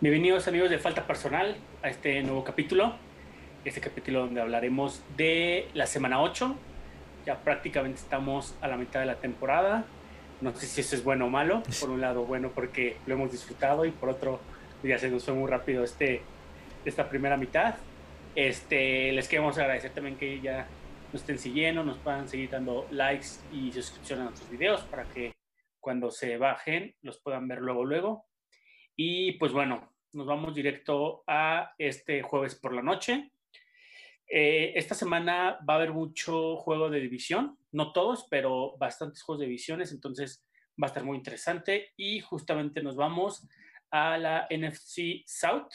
Bienvenidos amigos de Falta Personal a este nuevo capítulo. Este capítulo donde hablaremos de la semana 8. Ya prácticamente estamos a la mitad de la temporada. No sé si eso es bueno o malo. Por un lado, bueno porque lo hemos disfrutado y por otro, ya se nos fue muy rápido este, esta primera mitad. Este, les queremos agradecer también que ya nos estén siguiendo, nos puedan seguir dando likes y suscripción a nuestros videos para que cuando se bajen los puedan ver luego, luego. Y pues bueno, nos vamos directo a este jueves por la noche. Eh, esta semana va a haber mucho juego de división, no todos, pero bastantes juegos de divisiones, entonces va a estar muy interesante. Y justamente nos vamos a la NFC South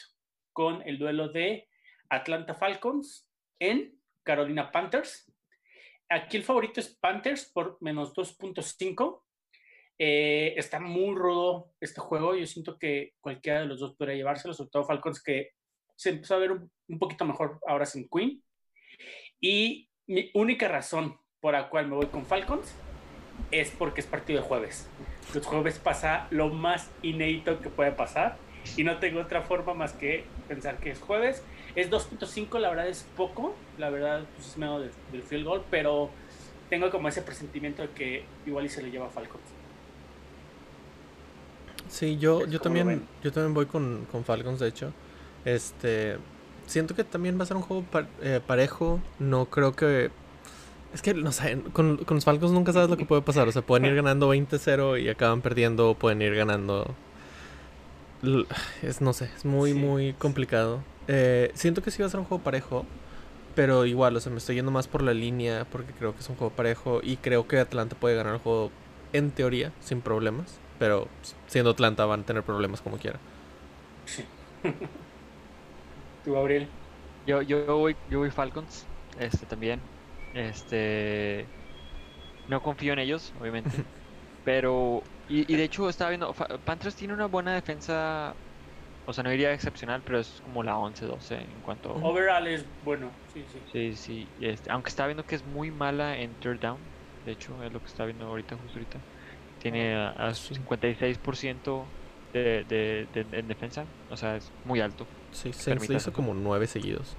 con el duelo de Atlanta Falcons en Carolina Panthers. Aquí el favorito es Panthers por menos 2.5. Eh, está muy rudo este juego. Yo siento que cualquiera de los dos podría llevárselo, sobre todo Falcons, que se empezó a ver un, un, poquito mejor ahora sin Queen. Y mi única razón por la cual me voy con Falcons es porque es partido de jueves. Los jueves pasa lo más inédito que puede pasar y no tengo otra forma más que pensar que es jueves. Es 2.5, la verdad es poco, la verdad pues es medio del, del field goal, pero tengo como ese presentimiento de que igual y se lo lleva Falcons. Sí, yo, yo también yo también voy con, con, Falcons, de hecho. Este siento que también va a ser un juego par, eh, parejo. No creo que. Es que, no sé, con, con, los Falcons nunca sabes lo que puede pasar. O sea, pueden ir ganando 20-0 y acaban perdiendo, o pueden ir ganando. Es, no sé, es muy, sí. muy complicado. Eh, siento que sí va a ser un juego parejo. Pero igual, o sea, me estoy yendo más por la línea porque creo que es un juego parejo. Y creo que Atlanta puede ganar el juego en teoría, sin problemas. Pero siendo Atlanta van a tener problemas como quiera. Sí. ¿Tú, Gabriel? Yo, yo voy, yo voy Falcons, este también. Este no confío en ellos, obviamente. pero y, y, de hecho estaba viendo Panthers tiene una buena defensa. O sea, no diría excepcional, pero es como la 11-12 en cuanto Overall es bueno, sí, sí. Sí, sí. Este, aunque estaba viendo que es muy mala en third down. De hecho, es lo que está viendo ahorita, justo ahorita. Tiene a, a 56% de, de, de, en defensa. O sea, es muy alto. Sí, se le hizo como nueve seguidos.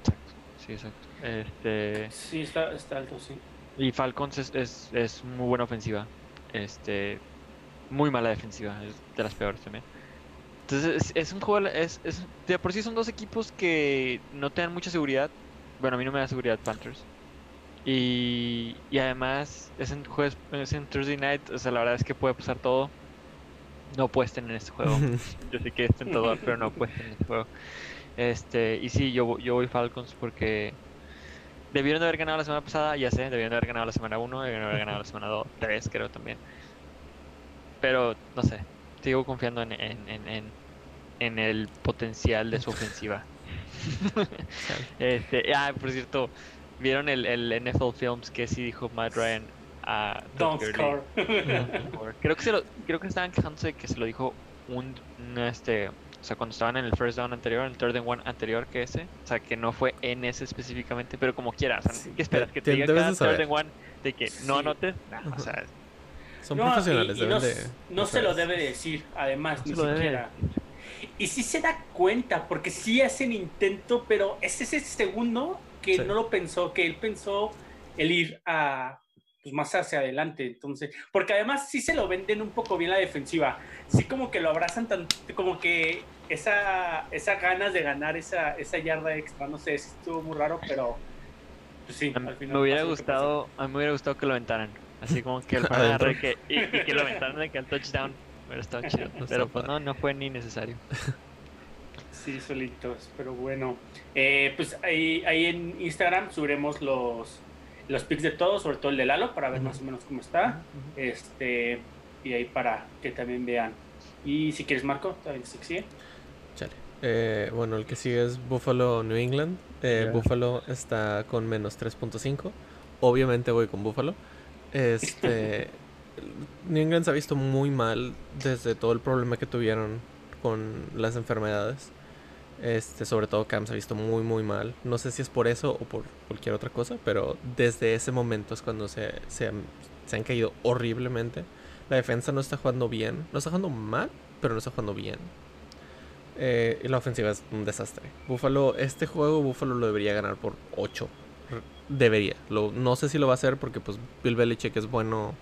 Exacto, sí, exacto. Este... Sí, está, está alto, sí. Y Falcons es, es, es, muy buena ofensiva. Este, muy mala defensiva, es de las peores también. Entonces, es, es un juego, es, es, de por sí son dos equipos que no te dan mucha seguridad. Bueno, a mí no me da seguridad Panthers. Y, y además es en, jueves, es en Thursday night, o sea, la verdad es que puede pasar todo. No puesten en este juego. yo sé que es tentador, pero no puesten en este juego. Este, y sí, yo, yo voy Falcons porque debieron de haber ganado la semana pasada, ya sé, debieron de haber ganado la semana 1, debieron de haber ganado la semana 2, 3 creo también. Pero, no sé, sigo confiando en, en, en, en, en el potencial de su ofensiva. este, ah, por cierto, ¿vieron el, el NFL Films que sí dijo Matt Ryan a Don't score. creo que se lo, creo que estaban quejándose de que se lo dijo un, un, este o sea cuando estaban en el first down anterior en el third and one anterior que ese o sea que no fue en ese específicamente pero como quieras o sea, ¿qué esperas? que te diga cada third and one de que no anotes nah, o sea son no, profesionales y, y no, de, no se lo debe decir además no ni siquiera. y sí se da cuenta porque sí hacen intento pero es ese segundo que sí. no lo pensó que él pensó el ir a pues más hacia adelante, entonces, porque además sí se lo venden un poco bien la defensiva, sí como que lo abrazan tanto, como que esa, esa ganas de ganar esa, esa yarda extra, no sé, estuvo muy raro, pero pues sí, al final me hubiera gustado, a mí me hubiera gustado que lo aventaran, así como que el agarre que, y, y, que lo aventaran de que el touchdown hubiera estado chido, pero pues no, no fue ni necesario. Sí, solitos, pero bueno, eh, pues ahí, ahí en Instagram subiremos los los pics de todos, sobre todo el de Lalo, para ver uh -huh. más o menos cómo está. Uh -huh. Este, y ahí para que también vean. Y si quieres, Marco, también se sigue. Chale. Eh, bueno, el que sigue es Buffalo New England. Eh, yeah. Buffalo está con menos 3.5. Obviamente voy con Buffalo. Este. New England se ha visto muy mal desde todo el problema que tuvieron con las enfermedades. Este, sobre todo Cam se ha visto muy muy mal. No sé si es por eso o por cualquier otra cosa, pero desde ese momento es cuando se, se, han, se han caído horriblemente. La defensa no está jugando bien. No está jugando mal, pero no está jugando bien. Eh, y la ofensiva es un desastre. Buffalo, este juego Buffalo lo debería ganar por 8. Debería. Lo, no sé si lo va a hacer porque pues Bill Belichick es bueno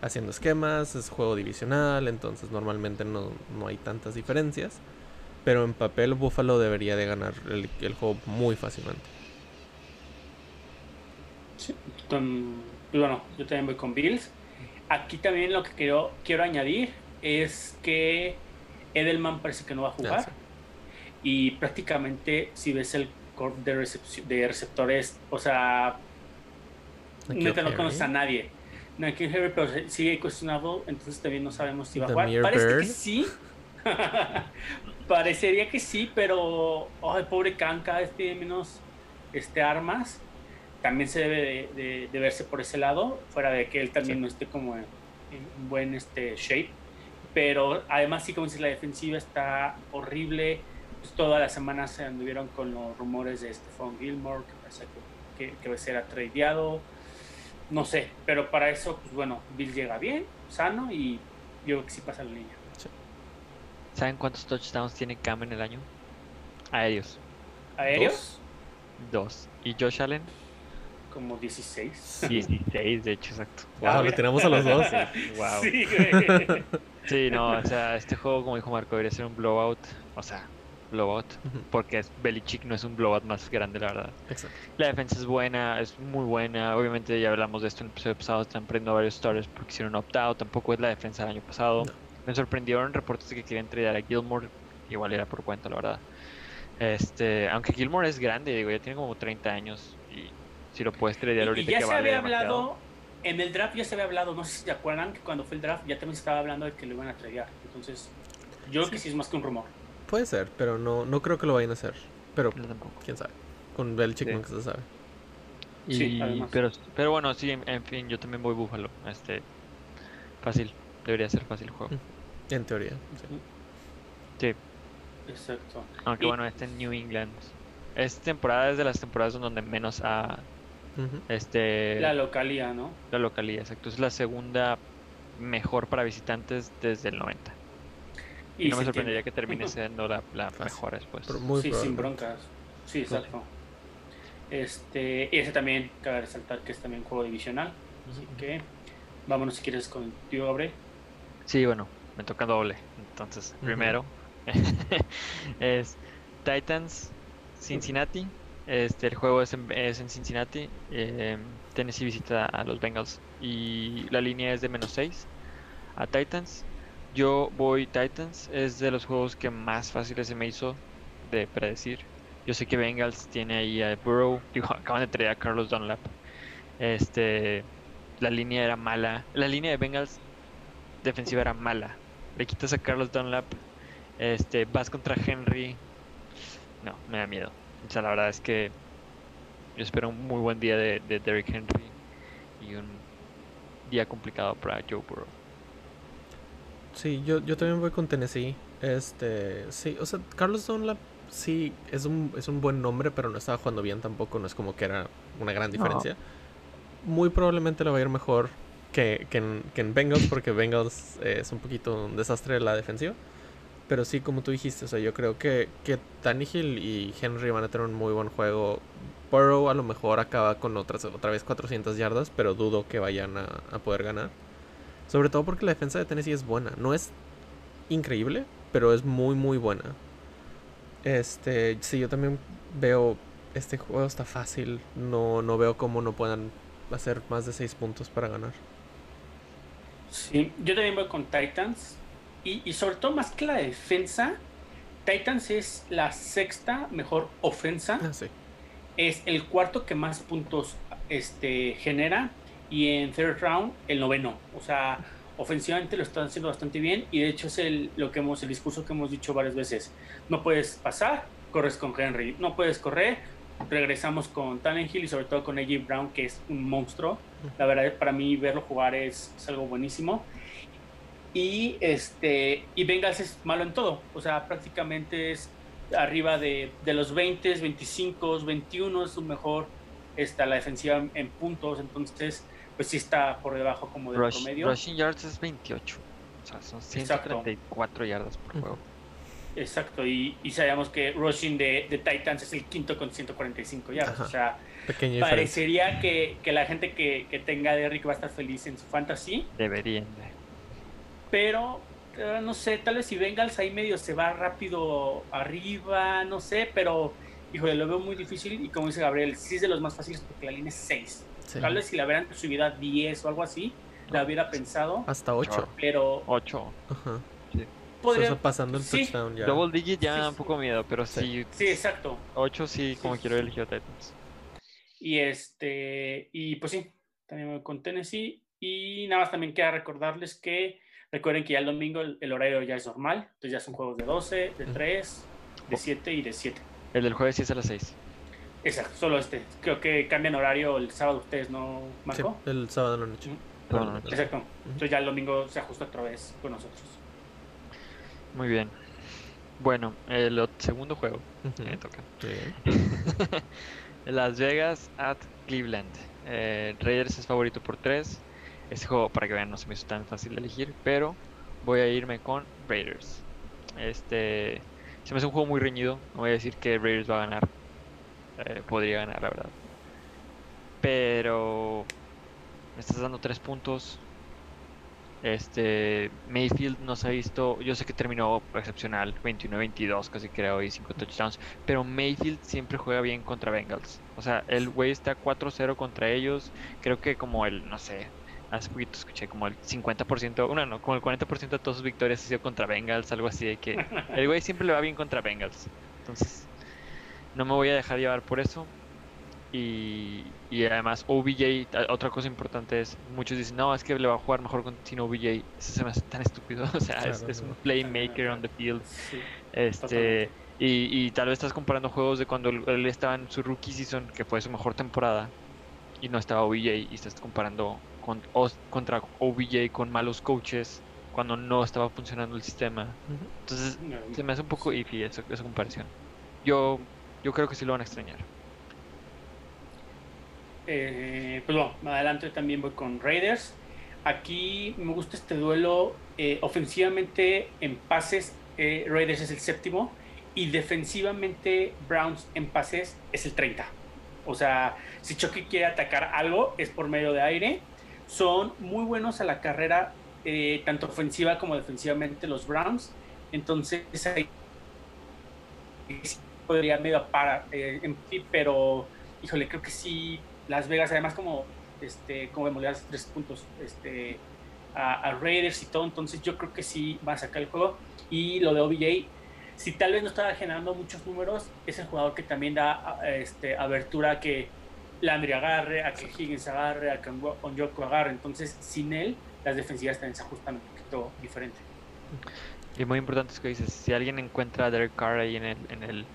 haciendo esquemas, es juego divisional, entonces normalmente no, no hay tantas diferencias. Pero en papel Buffalo debería de ganar el, el juego muy fácilmente. Sí, bueno, yo también voy con Bills. Aquí también lo que quiero, quiero añadir es que Edelman parece que no va a jugar. Ah, sí. Y prácticamente si ves el core de, de receptores, o sea, neta no Harry. conoces a nadie. N'Keal Harry, pero sigue cuestionado, entonces también no sabemos si va a jugar. Parece que sí. Parecería que sí, pero oh, el pobre Khan cada vez tiene menos este, armas. También se debe de, de- de verse por ese lado, fuera de que él también Sí. no esté como en, en buen este, shape. Pero además, sí, como dices, la defensiva está horrible. Pues, todas las semanas se anduvieron con los rumores de Stephon Gilmore, que parece que, que, que va a ser atradeado. No sé, pero para eso, pues bueno, Bill llega bien, sano y yo creo que sí pasa la línea. ¿Saben cuántos touchdowns tiene Cam en el año? Aéreos. Aéreos, Dos. ¿Y Josh Allen? como 16. 16, de hecho, exacto. Wow, Ah, le mira. tiramos a los dos. Wow. Sí, güey. Sí, no, o sea, este juego, como dijo Marco, debería ser un blowout. O sea, blowout. Porque es Belichick no es un blowout más grande, la verdad. Exacto. La defensa es buena, es muy buena. Obviamente ya hablamos de esto en el episodio pasado. Están perdiendo varios starters porque hicieron opt-out. Tampoco es la defensa del año pasado. No. Me sorprendieron reportes de que querían tradear a Gilmore. Igual era por cuenta, la verdad. Este, aunque Gilmore es grande, digo, ya tiene como 30 años. Y si lo puedes tradear Y, y ahorita ya que se vale había demasiado. hablado, en el draft ya se había hablado, no sé si se acuerdan que cuando fue el draft ya también se estaba hablando de que lo iban a tradear. Entonces, yo creo que sí es más que un rumor. Puede ser, pero no, no creo que lo vayan a hacer. Pero tampoco. quién sabe. Con Belichick Sí. nunca se sabe. Sí, Y- además. pero, pero bueno, sí, en, en fin, yo también voy Búfalo. Este, fácil, debería ser fácil el juego. En teoría. sí. Sí, Exacto. aunque Y- bueno, este en New England. Esta temporada es de las temporadas donde menos ha Ujú. este La la, localidad, ¿no? localidad, exacto. Es la segunda mejor para visitantes desde el 90. Y, no me sorprendería tiene. que termine siendo la, la mejor después. Pero muy sí, sin broncas. Sí, exacto. Este, y ese también, cabe resaltar que es también juego divisional. Así que vámonos si quieres con tío Gabriel. Sí, bueno, me toca doble. Entonces, primero es Titans Cincinnati. Este, el juego es en, es en Cincinnati. eh, Tennessee visita a los Bengals y la línea es de menos 6 a Titans. Yo voy Titans, es de los juegos que más fáciles se me hizo de predecir. Yo sé que Bengals tiene ahí a Burrow, digo, acaban de traer a Carlos Dunlap. Este, la línea era mala. La línea de Bengals defensiva era mala. Le quitas a Carlos Dunlap, este, vas contra Henry. No, me da miedo. O sea, la verdad es que yo espero un muy buen día de, de Derrick Henry y un día complicado para Joe Burrow. Sí, yo, yo también voy con Tennessee. Este, sí, o sea, Carlos Dunlap sí es un, es un buen nombre, pero no estaba jugando bien tampoco. No es como que era una gran diferencia. Muy probablemente le va a ir mejor que, que, en, que en Bengals, porque Bengals eh, es un poquito un desastre de la defensiva. Pero sí, como tú dijiste, o sea, yo creo que, que Tannehill y Henry van a tener un muy buen juego. Burrow a lo mejor acaba con otras, otra vez 400 yardas, pero dudo que vayan a, a poder ganar. Sobre todo porque la defensa de Tennessee es buena. No es increíble, pero es muy, muy buena. Este, sí, yo también veo. Este juego está fácil. No, no veo cómo no puedan hacer más de 6 puntos para ganar. Sí, yo también voy con Titans. Y, y sobre todo, más que la defensa, Titans es la sexta mejor ofensa. Ah, sí. Es el cuarto que más puntos este, genera. Y en third round, el noveno. O sea, ofensivamente lo están haciendo bastante bien. Y de hecho, es el, lo que hemos, el discurso que hemos dicho varias veces. No puedes pasar, corres con Henry. No puedes correr, regresamos con Tannehill y sobre todo con AJ Brown, que es un monstruo. La verdad, para mí, verlo jugar es, es algo buenísimo. Y este y Bengals es malo en todo. O sea, prácticamente es arriba de, de los 20, 25, 21 es su mejor está la defensiva en, puntos, entonces pues sí está por debajo como del promedio. Rushing yards es 28, o sea, son 134 yardas por juego. Exacto, y, y, sabemos que rushing de, de, Titans es el quinto con 145 yardas, o sea, parecería que, que, la gente que, que tenga Derrick va a estar feliz en su fantasy. Deberían. Pero eh, no sé, tal vez si Bengals ahí medio se va rápido arriba, no sé, pero híjole, lo veo muy difícil y como dice Gabriel, sí es de los más fáciles porque la línea es 6. Tal vez si la hubieran subido a 10 o algo así, la hubiera pensado. Hasta 8. Pero... 8. Ajá. Sí. Podría... pasando el touchdown ya. Double digit ya un poco miedo, pero sí. Sí, exacto. 8 sí, como quiero elegir a Titans. Y este, y pues sí, también voy con Tennessee. Y nada más también queda recordarles que recuerden que ya el domingo el, horario ya es normal, entonces ya son juegos de 12, de 3, de 7 y de 7. El del jueves sí es a las 6. Exacto, solo este. Creo que cambian horario el sábado ustedes, ¿no, Marco? Sí, el sábado de la noche. Exacto. Entonces ya el domingo se ajusta otra vez con nosotros. Muy bien. Bueno, el segundo juego me toca. Las Vegas at Cleveland. Eh, Raiders es favorito por 3. Este juego, para que vean, no se me hizo tan fácil de elegir, pero voy a irme con Raiders. Este se me hace un juego muy reñido. No voy a decir que Raiders va a ganar. Eh, podría ganar, la verdad. Pero me estás dando tres puntos. Este Mayfield nos ha visto, yo sé que terminó excepcional, 21-22 casi creo y 5 touchdowns, pero Mayfield siempre juega bien contra Bengals. O sea, el güey está 4-0 contra ellos, creo que como el, no sé, hace poquito escuché como el 50%, bueno, no, como el 40% de todas sus victorias ha sido contra Bengals, algo así de que el güey siempre le va bien contra Bengals. Entonces, no me voy a dejar llevar por eso. Y, y además, OBJ, otra cosa importante es, muchos dicen, no, es que le va a jugar mejor con, sin OBJ. Eso se me hace tan estúpido. O sea, es, un playmaker on the field. este. Y, y, tal vez estás comparando juegos de cuando él estaba en su rookie season, que fue su mejor temporada, y no estaba OBJ, y estás comparando contra OBJ con malos coaches cuando no estaba funcionando el sistema. Entonces se me hace un poco iffy esa, esa comparación. Yo, yo creo que sí lo van a extrañar. Eh, pues bueno, adelante también voy con Raiders. Aquí me gusta este duelo. Eh, ofensivamente en pases, eh, Raiders es el séptimo. Y defensivamente Browns en pases es el 30. O sea, si Chucky quiere atacar algo es por medio de aire son muy buenos a la carrera, tanto ofensiva como defensivamente los Browns. Entonces ahí podría medio para, en pero híjole, creo que sí, Las Vegas, además como, este, como vemos, tres puntos este, a, Raiders y todo, entonces yo creo que sí va a sacar el juego. Y lo de OBJ, si tal vez no estaba generando muchos números, es el jugador que también da este, abertura que Landry agarre, a que Higgins agarre, a que Onyoku agarre. Entonces, sin él, las defensivas también se ajustan un poquito diferente. Y muy importante es que dices, si alguien encuentra a Derek Carr ahí en el, en el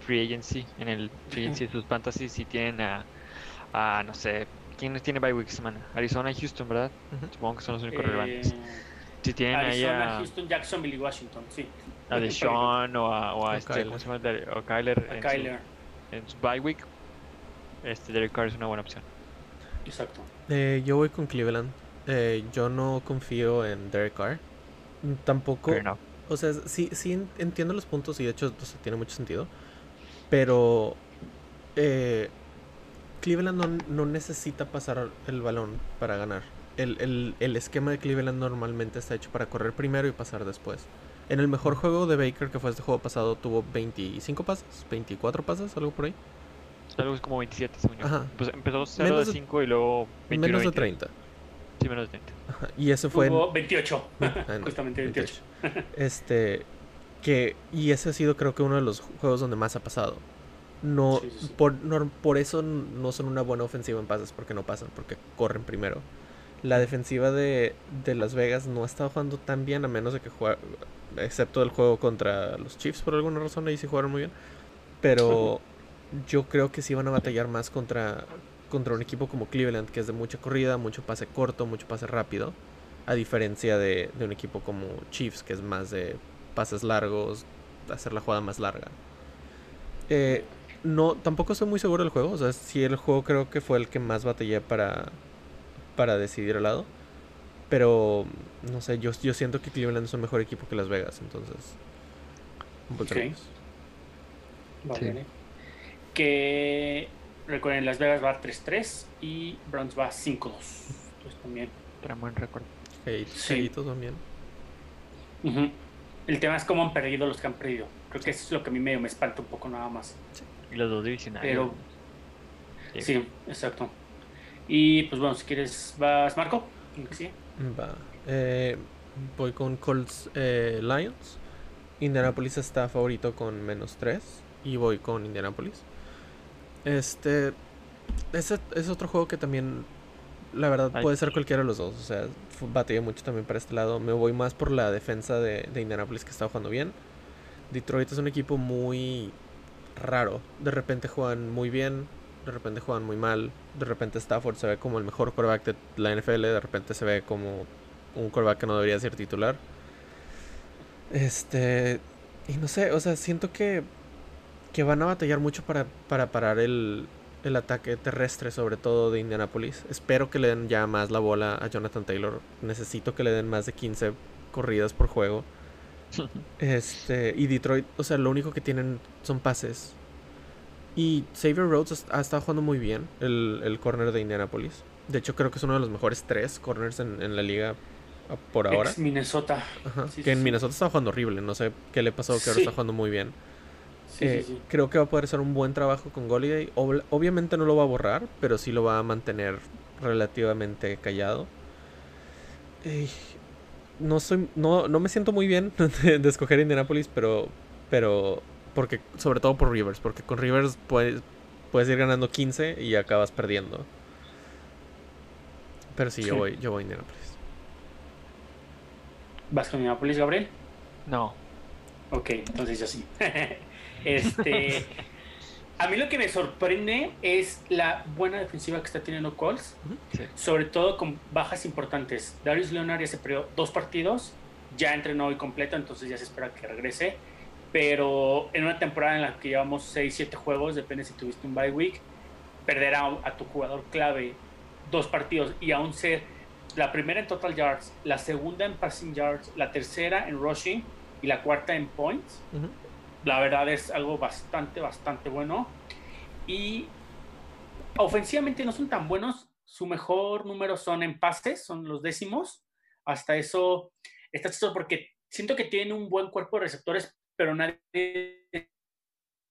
free agency, en el free agency de sus fantasies, si tienen a, a no sé, ¿quién tiene bye week semana? Arizona y Houston, ¿verdad? Supongo que son los únicos eh, relevantes. Si tienen Arizona, ahí a Houston, Jacksonville y Washington, sí. A Deshaun o a, o a, este, ¿cómo se llama? O Kyler, a en, Kyler. Su, en su bye week, este Derek Carr es una buena opción. Exacto. Eh, yo voy con Cleveland. Eh, yo no confío en Derek Carr. Tampoco. O sea, sí, sí entiendo los puntos y de hecho tiene mucho sentido. Pero eh, Cleveland no, necesita pasar el balón para ganar. El, el, esquema de Cleveland normalmente está hecho para correr primero y pasar después. En el mejor juego de Baker, que fue este juego pasado, tuvo 25 pases, 24 pases, algo por ahí. Algo como 27, según yo. Pues empezó 0 de 5 y luego 21, Menos de 30. Sí, menos de 30. Y ese fue... Tuvo 28. Justamente 28. Este... Que, y ese ha sido creo que uno de los juegos donde más ha pasado. No, Por, no, por eso no son una buena ofensiva en pases, porque no pasan, porque corren primero. La defensiva de, de Las Vegas no ha estado jugando tan bien, a menos de que juega, excepto el juego contra los Chiefs por alguna razón, ahí sí jugaron muy bien. Pero yo creo que sí van a batallar más contra, contra un equipo como Cleveland, que es de mucha corrida, mucho pase corto, mucho pase rápido. A diferencia de, de un equipo como Chiefs, que es más de pases largos, hacer la jugada más larga. Eh, no, tampoco estoy muy seguro del juego. O sea, sí el juego creo que fue el que más batallé para, para decidir el lado. Pero, no sé, yo, yo siento que Cleveland es un mejor equipo que Las Vegas, entonces... Un poco Ok. ellos. Va Sí. ¿eh? Que recuerden, Las Vegas va 3-3 y Browns va 5-2. Entonces también. Traen buen récord. Sí. También. El tema es cómo han perdido los que han perdido. Creo que eso es lo que a mí medio me espanta un poco nada más. Y los dos divisionales. Pero- Sí. Sí, exacto. Y pues bueno, si quieres, vas Marco. Sí. Va. Eh, voy con Colts eh, Lions. Indianapolis está favorito con menos 3. Y voy con Indianapolis. Este. Ese es otro juego que también. La verdad Ay. puede ser cualquiera de los dos. O sea, batallé mucho también para este lado. Me voy más por la defensa de, de Indianapolis que está jugando bien. Detroit es un equipo muy raro. De repente juegan muy bien. De repente juegan muy mal. De repente Stafford se ve como el mejor quarterback de la NFL. De repente se ve como un quarterback que no debería ser titular. Este. Y no sé, o sea, siento que. Que van a batallar mucho para, para parar el, el ataque terrestre, sobre todo de Indianapolis. Espero que le den ya más la bola a Jonathan Taylor. Necesito que le den más de 15 corridas por juego. Este, y Detroit, o sea, lo único que tienen son pases. Y Xavier Rhodes ha estado jugando muy bien, el, el corner de Indianapolis. De hecho, creo que es uno de los mejores tres corners en, en la liga por ahora. Ex Minnesota. Ajá, sí, que en sí. Minnesota estaba jugando horrible, no sé qué le pasó, que ahora Sí. está jugando muy bien. Sí, Eh, sí, sí. Creo que va a poder hacer un buen trabajo con Goliday. Ob- obviamente no lo va a borrar, pero sí lo va a mantener relativamente callado. Eh, no soy, no, no me siento muy bien de, de escoger Indianapolis, pero, pero porque sobre todo por Rivers, porque con Rivers puedes, puedes ir ganando 15 y acabas perdiendo. Pero sí, yo voy, yo voy a Indianapolis. ¿Vas con Indianapolis, Gabriel? No. Ok, entonces yo sí. este, a mí lo que me sorprende es la buena defensiva que está teniendo Colts, Sí. sobre todo con bajas importantes. Darius Leonard ya se perdió dos partidos, ya entrenó hoy completo, entonces ya se espera que regrese. Pero en una temporada en la que llevamos 6, 7 juegos, depende si tuviste un bye week, perder a, a tu jugador clave dos partidos y aún ser la primera en total yards, la segunda en passing yards, la tercera en rushing y la cuarta en points, Ujú. La verdad es algo bastante, bastante bueno. Y ofensivamente no son tan buenos. Su mejor número son en pases, son los décimos. Hasta eso está chistoso porque siento que tienen un buen cuerpo de receptores, pero nadie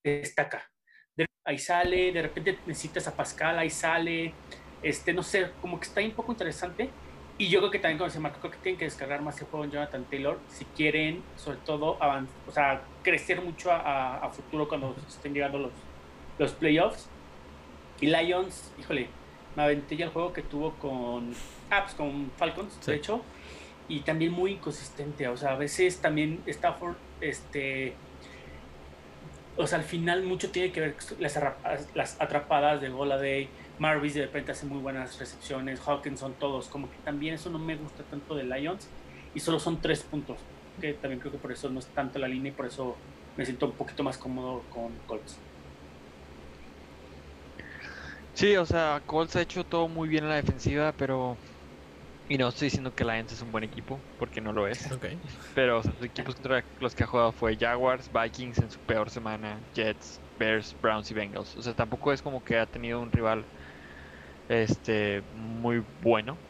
destaca. De- ahí sale, de repente necesitas a Pascal, ahí sale. Este, no sé, como que está ahí un poco interesante. Y yo creo que también, como se marcó, creo que tienen que descargar más el juego en Jonathan Taylor si quieren, sobre todo, o sea, crecer mucho a, futuro cuando estén llegando los, los playoffs. Y Lions, híjole, me aventé ya el juego que tuvo con Apps, con Falcons, Sí. de hecho, y también muy inconsistente. O sea, a veces también Stafford, este. O sea, al final mucho tiene que ver con las, las atrapadas de Goladay. Marvis de repente hace muy buenas recepciones. Hawkinson, todos. Como que también eso no me gusta tanto de Lions. Y solo son tres puntos. Que también creo que por eso no es tanto la línea y por eso me siento un poquito más cómodo con Colts. Sí, o sea, Colts ha hecho todo muy bien en la defensiva, pero. Y no estoy diciendo que Lions es un buen equipo, porque no lo es. Pero o sea, los equipos contra los que ha jugado fue Jaguars, Vikings en su peor semana, Jets, Bears, Browns y Bengals. O sea, tampoco es como que ha tenido un rival este muy bueno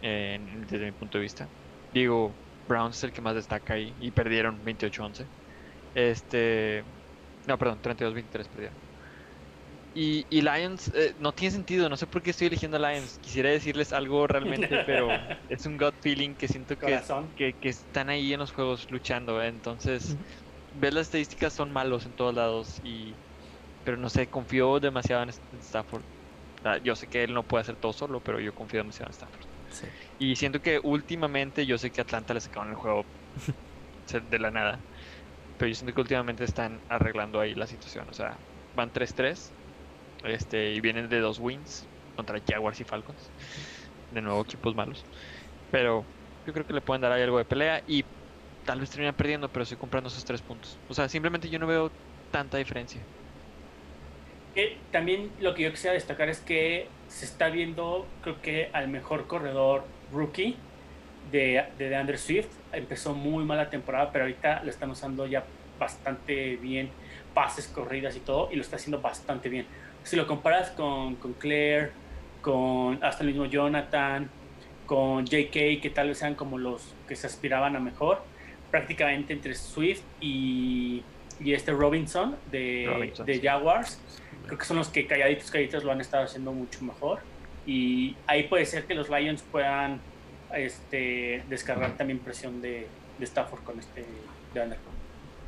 eh, en- desde mi punto de vista. Digo, Browns es el que más destaca ahí y perdieron 28-11. Este, no, perdón, 32-23 perdieron. Y, y Lions eh, no tiene sentido, no sé por qué estoy eligiendo a Lions. Quisiera decirles algo realmente, pero es un gut feeling que siento que, que, que están ahí en los juegos luchando. ¿eh? Entonces, Ujú. ves las estadísticas, son malos en todos lados. y Pero no sé, confío demasiado en en Yo sé que él no puede hacer todo solo, pero yo confío en Stafford. Sí. Y siento que últimamente, yo sé que Atlanta le sacaron el juego de la nada. Pero yo siento que últimamente están arreglando ahí la situación. O sea, van 3-3. Este, y vienen de dos wins contra Jaguars y Falcons. De nuevo, equipos malos. Pero Yo creo que le pueden dar ahí algo de pelea y tal vez terminan perdiendo, pero estoy comprando esos tres puntos. O sea, simplemente yo no veo tanta diferencia. Eh, también lo que yo quisiera destacar es que se está viendo, creo que al mejor corredor rookie de, de Andrew Swift. Empezó muy mala temporada, pero ahorita lo están usando ya bastante bien, pases, corridas y todo, y lo está haciendo bastante bien. Si lo comparas con, con Claire, con hasta el mismo Jonathan, con JK, que tal vez sean como los que se aspiraban a mejor, prácticamente entre Swift y, y este Robinson de, Robinson, de. Jaguars, creo que son los que calladitos, calladitos lo han estado haciendo mucho mejor. Y ahí puede ser que los Lions puedan este, descargar también presión de, de Stafford con este de Anderson.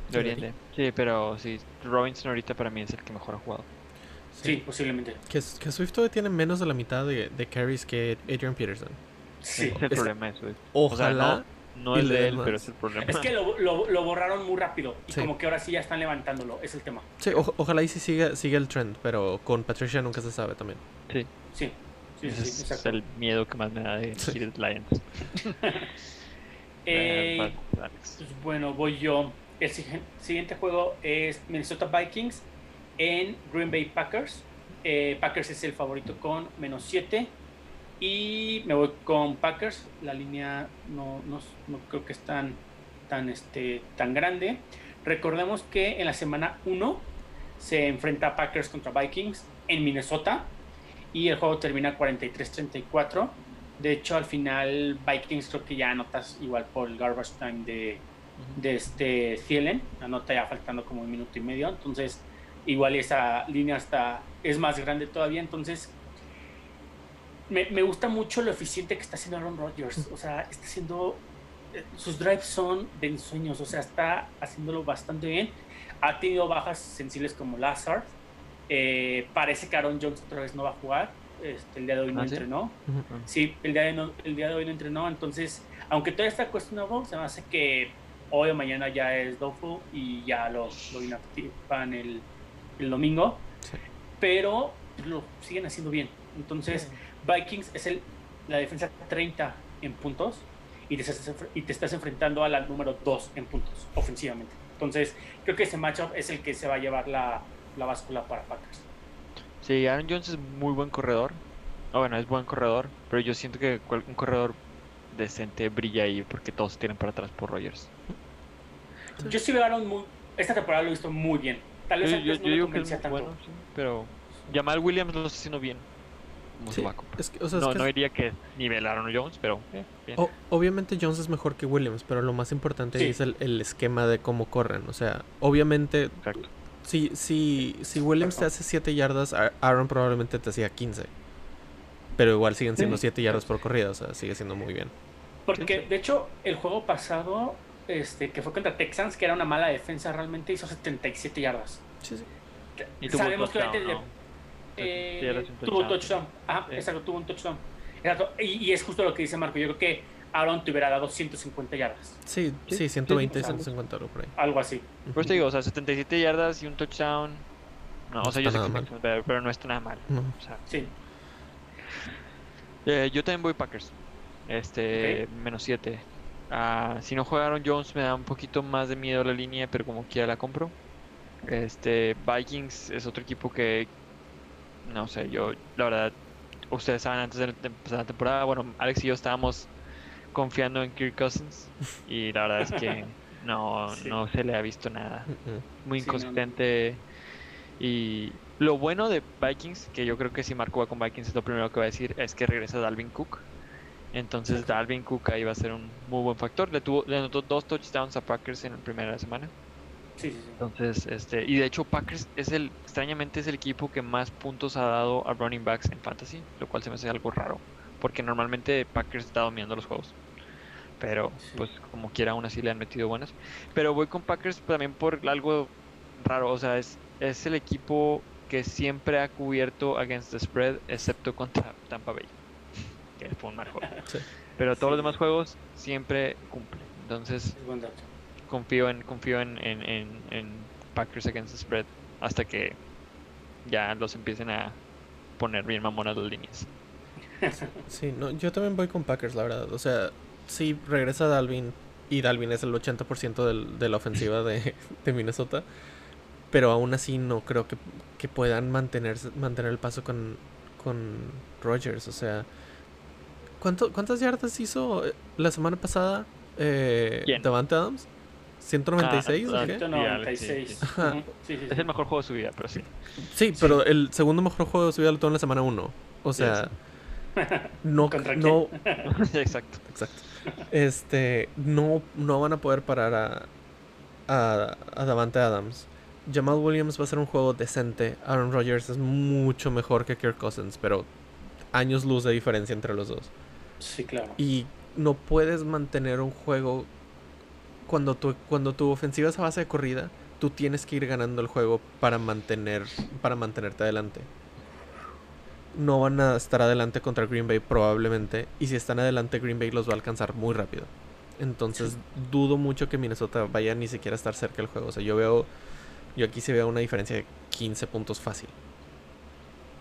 De Oriente. Sí, pero sí, Robinson ahorita para mí es el que mejor ha jugado. Sí, posiblemente. Que, que Swift todavía tiene menos de la mitad de, de carries que Adrian Peterson. Sí. es el Es- problema eso. O sea, Ojalá. no, no y es de él, más. pero es el problema. Es que lo, lo, lo borraron muy rápido y Sí. como que ahora sí ya están levantándolo, es el tema. Sí, o- ojalá y sí siga, siga el trend, pero con Patricia nunca se sabe también. Sí, Sí, sí, ese sí, es exacto. el miedo que más me da de Sí. Lions. Eh. Pues bueno, voy yo. El siguiente juego es Minnesota Vikings en Green Bay Packers. Eh, Packers es el favorito con menos 7. Y me voy con Packers. La línea no, no, no creo que es tan, tan, este, tan grande. Recordemos que en la semana 1 se enfrenta Packers contra Vikings en Minnesota. Y el juego termina 43-34. De hecho, al final Vikings creo que ya anotas igual por el garbage time de, de este Thielen, anota ya faltando como un minuto y medio, entonces igual esa línea hasta es más grande todavía, entonces me, me gusta mucho lo eficiente que está haciendo Aaron Rodgers, o sea, está haciendo, eh, sus drives son de ensueños, o sea, está haciéndolo bastante bien, ha tenido bajas sensibles como Lazard, eh, parece que Aaron Jones otra vez no va a jugar, este, el día de hoy no ¿Ah, sí? entrenó, Ujú. Sí, el día, de no- el día de hoy no entrenó, entonces, aunque todavía está cuestionable, se me hace que hoy o mañana ya es doubtful y ya lo, lo inactivan el, el domingo, Sí. pero lo siguen haciendo bien. Entonces, Vikings es el, la defensa 30 en puntos y te, estás, y te estás enfrentando a la número 2 en puntos ofensivamente. Entonces, creo que ese matchup es el que se va a llevar la, la báscula para Packers. Sí, Aaron Jones es muy buen corredor. O bueno, es buen corredor, pero yo siento que un corredor decente brilla ahí porque todos se tiran para atrás por Rogers. Yo sí veo a Aaron muy- esta temporada lo he visto muy bien. Tal vez Yo, antes yo- no yo digo que es muy tanto. bueno, sí, pero Jamal Williams lo está haciendo bien. Como Sí, su backup. es que, o sea, es no, que no diría que es nivel Aaron Jones, pero eh, bien. o- obviamente Jones es mejor que Williams, pero lo más importante Sí. es el, el esquema de cómo corren. O sea, obviamente, Exacto. si, si, si Williams te hace 7 yardas, A- Aaron probablemente te hacía 15. Pero igual siguen siendo Sí. 7 yardas por corrida, o sea, sigue siendo muy bien. Porque, Sí. de hecho, el juego pasado, este, que fue contra Texans, que era una mala defensa, realmente hizo 77 yardas. Sí, sí. Y Sabemos que. Eh, tuvo un touchdown. Ajá, Sí. exacto, tuvo un touchdown. Exacto. Y, y es justo lo que dice Marco. Yo creo que Aaron te hubiera dado 150 yardas. Sí, Sí, sí, 120, sí, sí. 150 algo por ahí. Algo así. Por eso te digo, o sea, 77 yardas y un touchdown. No, No o sea, yo sé que nada es pero, pero no está nada mal. No. O sea, Sí. eh, yo también voy Packers. Este, menos 7. Ah, si no jugaron Jones me da un poquito más de miedo la línea, pero como quiera la compro. Este, Vikings es otro equipo que no sé, yo la verdad ustedes saben antes de la empezar la temporada, bueno, Alex y yo estábamos confiando en Kirk Cousins y la verdad es que no Sí. no se le ha visto nada. Muy Sí, no, no. inconsistente y lo bueno de Vikings, que yo creo que si Marco va con Vikings es lo primero que va a decir, es que regresa Dalvin Cook. Entonces Dalvin Cook ahí va a ser un muy buen factor. Le tuvo, le anotó dos touchdowns a Packers en la primera semana. Sí, sí, sí. Entonces, este, y de hecho Packers es el, extrañamente es el equipo que más puntos ha dado a running backs en fantasy, lo cual se me hace algo raro, porque normalmente Packers está dominando los juegos. Pero, pues, como quiera, aún así le han metido buenas. Pero voy con Packers también por algo raro, o sea, es, es el equipo que siempre ha cubierto against the spread, excepto contra Tampa Bay, que fue un mal juego. Pero todos los demás juegos siempre cumple. Entonces, Es buen dato. Confío en confío en, en, en, en Packers against the spread hasta que ya los empiecen a poner bien mamonas las líneas. Sí, no, yo también voy con Packers, la verdad. O sea, sí, regresa Dalvin y Dalvin es el 80% del, de la ofensiva de, de, Minnesota. Pero aún así no creo que, que puedan mantener, mantener el paso con, con Rogers. O sea, ¿cuánto, ¿cuántas yardas hizo eh, la semana pasada eh, Davante Adams? ¿196 ah, o qué? 196. Sí, sí, sí. Es el mejor juego de su vida, pero sí. Sí, pero el segundo mejor juego de su vida lo tuvo en la semana 1. O sea, no, no exacto. Exacto. Este, no, no van a poder parar a, a, a Davante Adams. Jamal Williams va a ser un juego decente. Aaron Rodgers es mucho mejor que Kirk Cousins, pero años luz de diferencia entre los dos. Sí, claro. Y no puedes mantener un juego cuando tu, cuando tu ofensiva es a base de corrida, tú tienes que ir ganando el juego para mantener para mantenerte adelante no van a estar adelante contra Green Bay probablemente. Y si están adelante, Green Bay los va a alcanzar muy rápido. Entonces dudo mucho que Minnesota vaya ni siquiera a estar cerca del juego. O sea, yo veo, yo aquí se veo una diferencia de 15 puntos fácil.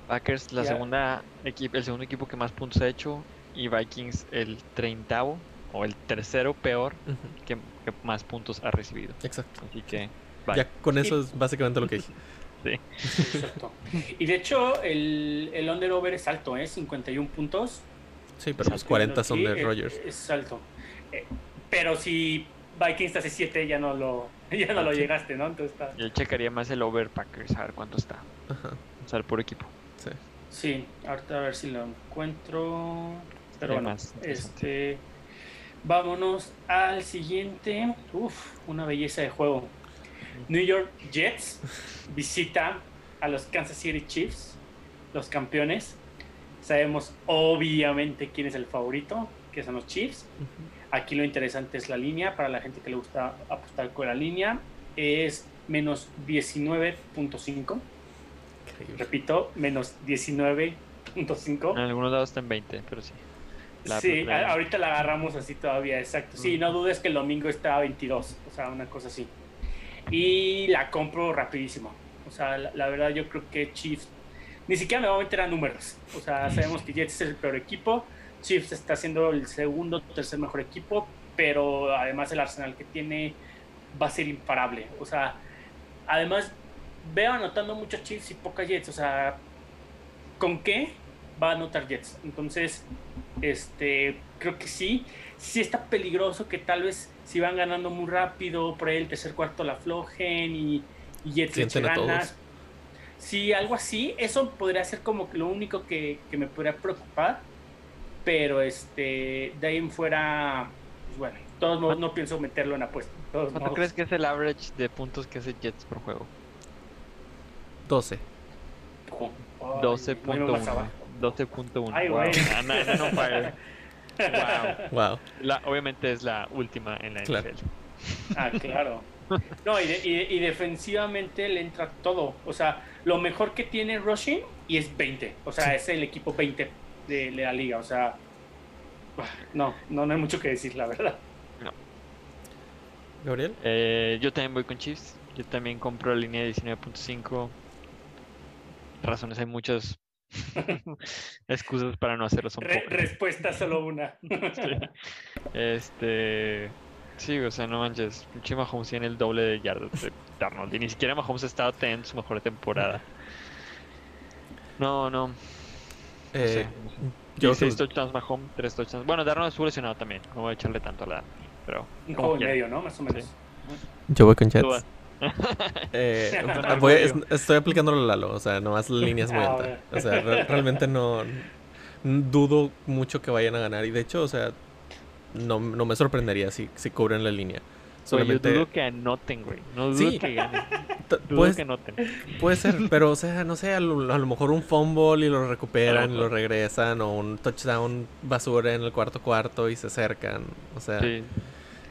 Packers, la segunda equipo, el segundo equipo que más puntos ha hecho. Y Vikings el treintavo o el tercero peor que, más puntos ha recibido. Exacto. Así que ya con eso es básicamente lo que dije. Exacto. Y de hecho, el, el under-over es alto, ¿eh? 51 puntos. Sí, pero los 40 son de Rogers. Es, alto. Eh, pero si Vikings hace 7, ya no lo, ya no lo llegaste, ¿no? Entonces está... Yo checaría más el over Packers, a ver cuánto está. Ajá. O sea, por equipo. Sí. Sí, ahorita a ver si lo encuentro. Pero bueno, este. Vámonos al siguiente. Uf, una belleza de juego. New York Jets visita a los Kansas City Chiefs, los campeones. Sabemos obviamente quién es el favorito, que son los Chiefs. Aquí lo interesante es la línea, para la gente que le gusta apostar con la línea, es menos 19.5. Repito, menos 19.5. En algunos lados está en 20, pero sí. Sí, ahorita la agarramos así todavía, exacto. Sí, no dudes que el domingo está a 22, o sea, una cosa así y la compro rapidísimo. O sea, la, verdad yo creo que Chiefs, ni siquiera me voy a meter a números. O sea, sabemos que Jets es el peor equipo, Chiefs está siendo el segundo, tercer mejor equipo, pero además el arsenal que tiene va a ser imparable. O sea, además veo anotando muchos Chiefs y pocas Jets. O sea, ¿con qué va a anotar Jets? Entonces, este, creo que sí. Sí está peligroso que tal vez si van ganando muy rápido, por ahí el tercer cuarto la aflojen y, y Jets ganas. Sí, algo así. Eso podría ser como lo único que, me podría preocupar. Pero este, de ahí en fuera, pues bueno, todos modos no pienso meterlo en apuesta. ¿Cuánto crees que es el average de puntos que hace Jets por juego? 12. 12.1. 12.1. Ay, güey. Wow. Wow. obviamente es la última en la NFL. Ah, claro. No, y, defensivamente le entra todo. O sea, lo mejor que tiene Rushing y es 20. O sea, es el equipo 20 de, la liga. O sea, no, no, no hay mucho que decir, la verdad. No. Gabriel. Eh, yo también voy con Chiefs. Yo también compro la línea de 19.5. Razones hay muchas, Excusas para no hacerlo son Respuesta solo una. Este. Sí, o sea, no manches. Pinche Mahomes tiene el doble de yardas de Darnold. Y ni siquiera Mahomes ha estado en su mejor temporada. No, no. Eh, Yo seis touchdowns Mahomes, tres touchdowns. Bueno, Darnold estuvo lesionado también. No voy a echarle tanto a la. Pero. Un juego y medio, ¿no? Más o menos. Yo voy con Jets. Eh, estoy aplicándolo a Lalo, o sea, nomás la línea es muy ah, alta. O sea, realmente no dudo mucho que vayan a ganar. Y de hecho, o sea, no, no me sorprendería si, si cubren la línea. Solamente... yo dudo que anoten, güey. No dudo que ganen. Dudo que anoten. Puede ser, pero, o sea, no sé, a lo, mejor un fumble y lo recuperan y lo regresan, o un touchdown basura en el cuarto cuarto y se acercan. O sea, sí.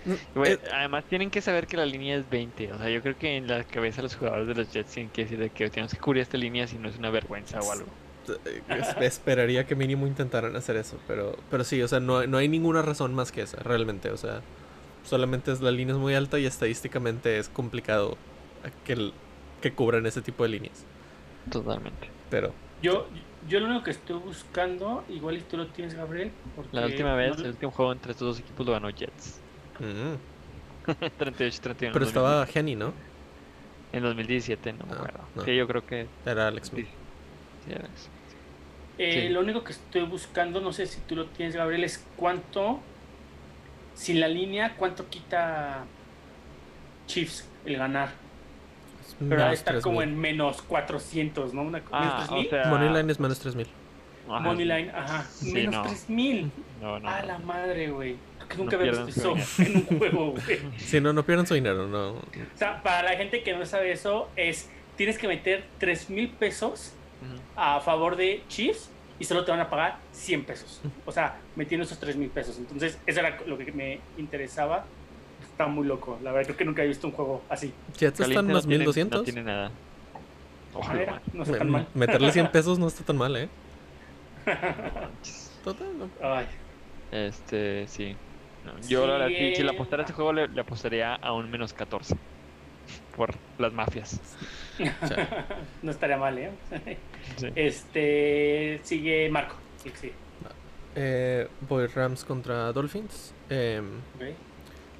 Eh, además tienen que saber que la línea es 20. O sea, yo creo que en la cabeza de los jugadores de los Jets tienen que decir que tenemos que cubrir esta línea si no es una vergüenza o algo. Eh, esperaría que mínimo intentaran hacer eso, pero, pero sí, o sea, no, no hay ninguna razón más que esa, realmente. O sea, solamente es la línea es muy alta y estadísticamente es complicado que, que cubran ese tipo de líneas. Totalmente. Pero yo, Yo lo único que estoy buscando, igual y tú lo tienes, Gabriel. La porque última vez, no- el último juego entre estos dos equipos lo ganó Jets. Mm. 38-31. Pero estaba Henny, ¿no? En 2017, no me Ah, acuerdo. no. Que yo creo que. Era Alex Sí, Smith. sí, era eso. Eh, Sí. Lo único que estoy buscando, no sé si tú lo tienes, Gabriel, es cuánto, sin la línea, cuánto quita Chiefs el ganar. Pero Menos está 3000. como en menos 400, ¿no? Una, Ah, menos o 3000. sea. Moneyline es menos 3000. ajá, Moneyline, ajá. Sí, menos no. 3000. No, no. A no. la madre, güey. Que No nunca visto eso su en un juego, güey. Si no, no pierdan su dinero, no. O sea, para la gente que no sabe eso, es tienes que meter 3 mil pesos a favor de Chiefs y solo te van a pagar 100 pesos. O sea, metiendo esos 3 mil pesos. Entonces, eso era lo que me interesaba. Está muy loco. La verdad, creo que nunca he visto un juego así. Jets están no más tiene- 1200. No tiene nada. Ojalá. no está Me- tan mal. Meterle 100 pesos no está tan mal, ¿eh? Total, no. Ay, Este, sí. No, yo, la verdad, si, si le Sí, apostara a este juego, le, le apostaría a un menos 14. Por las mafias. O sea, no estaría mal, ¿eh? Sí. Este. Sigue Marco. Sí, sí. eh, voy Rams contra Dolphins. Em.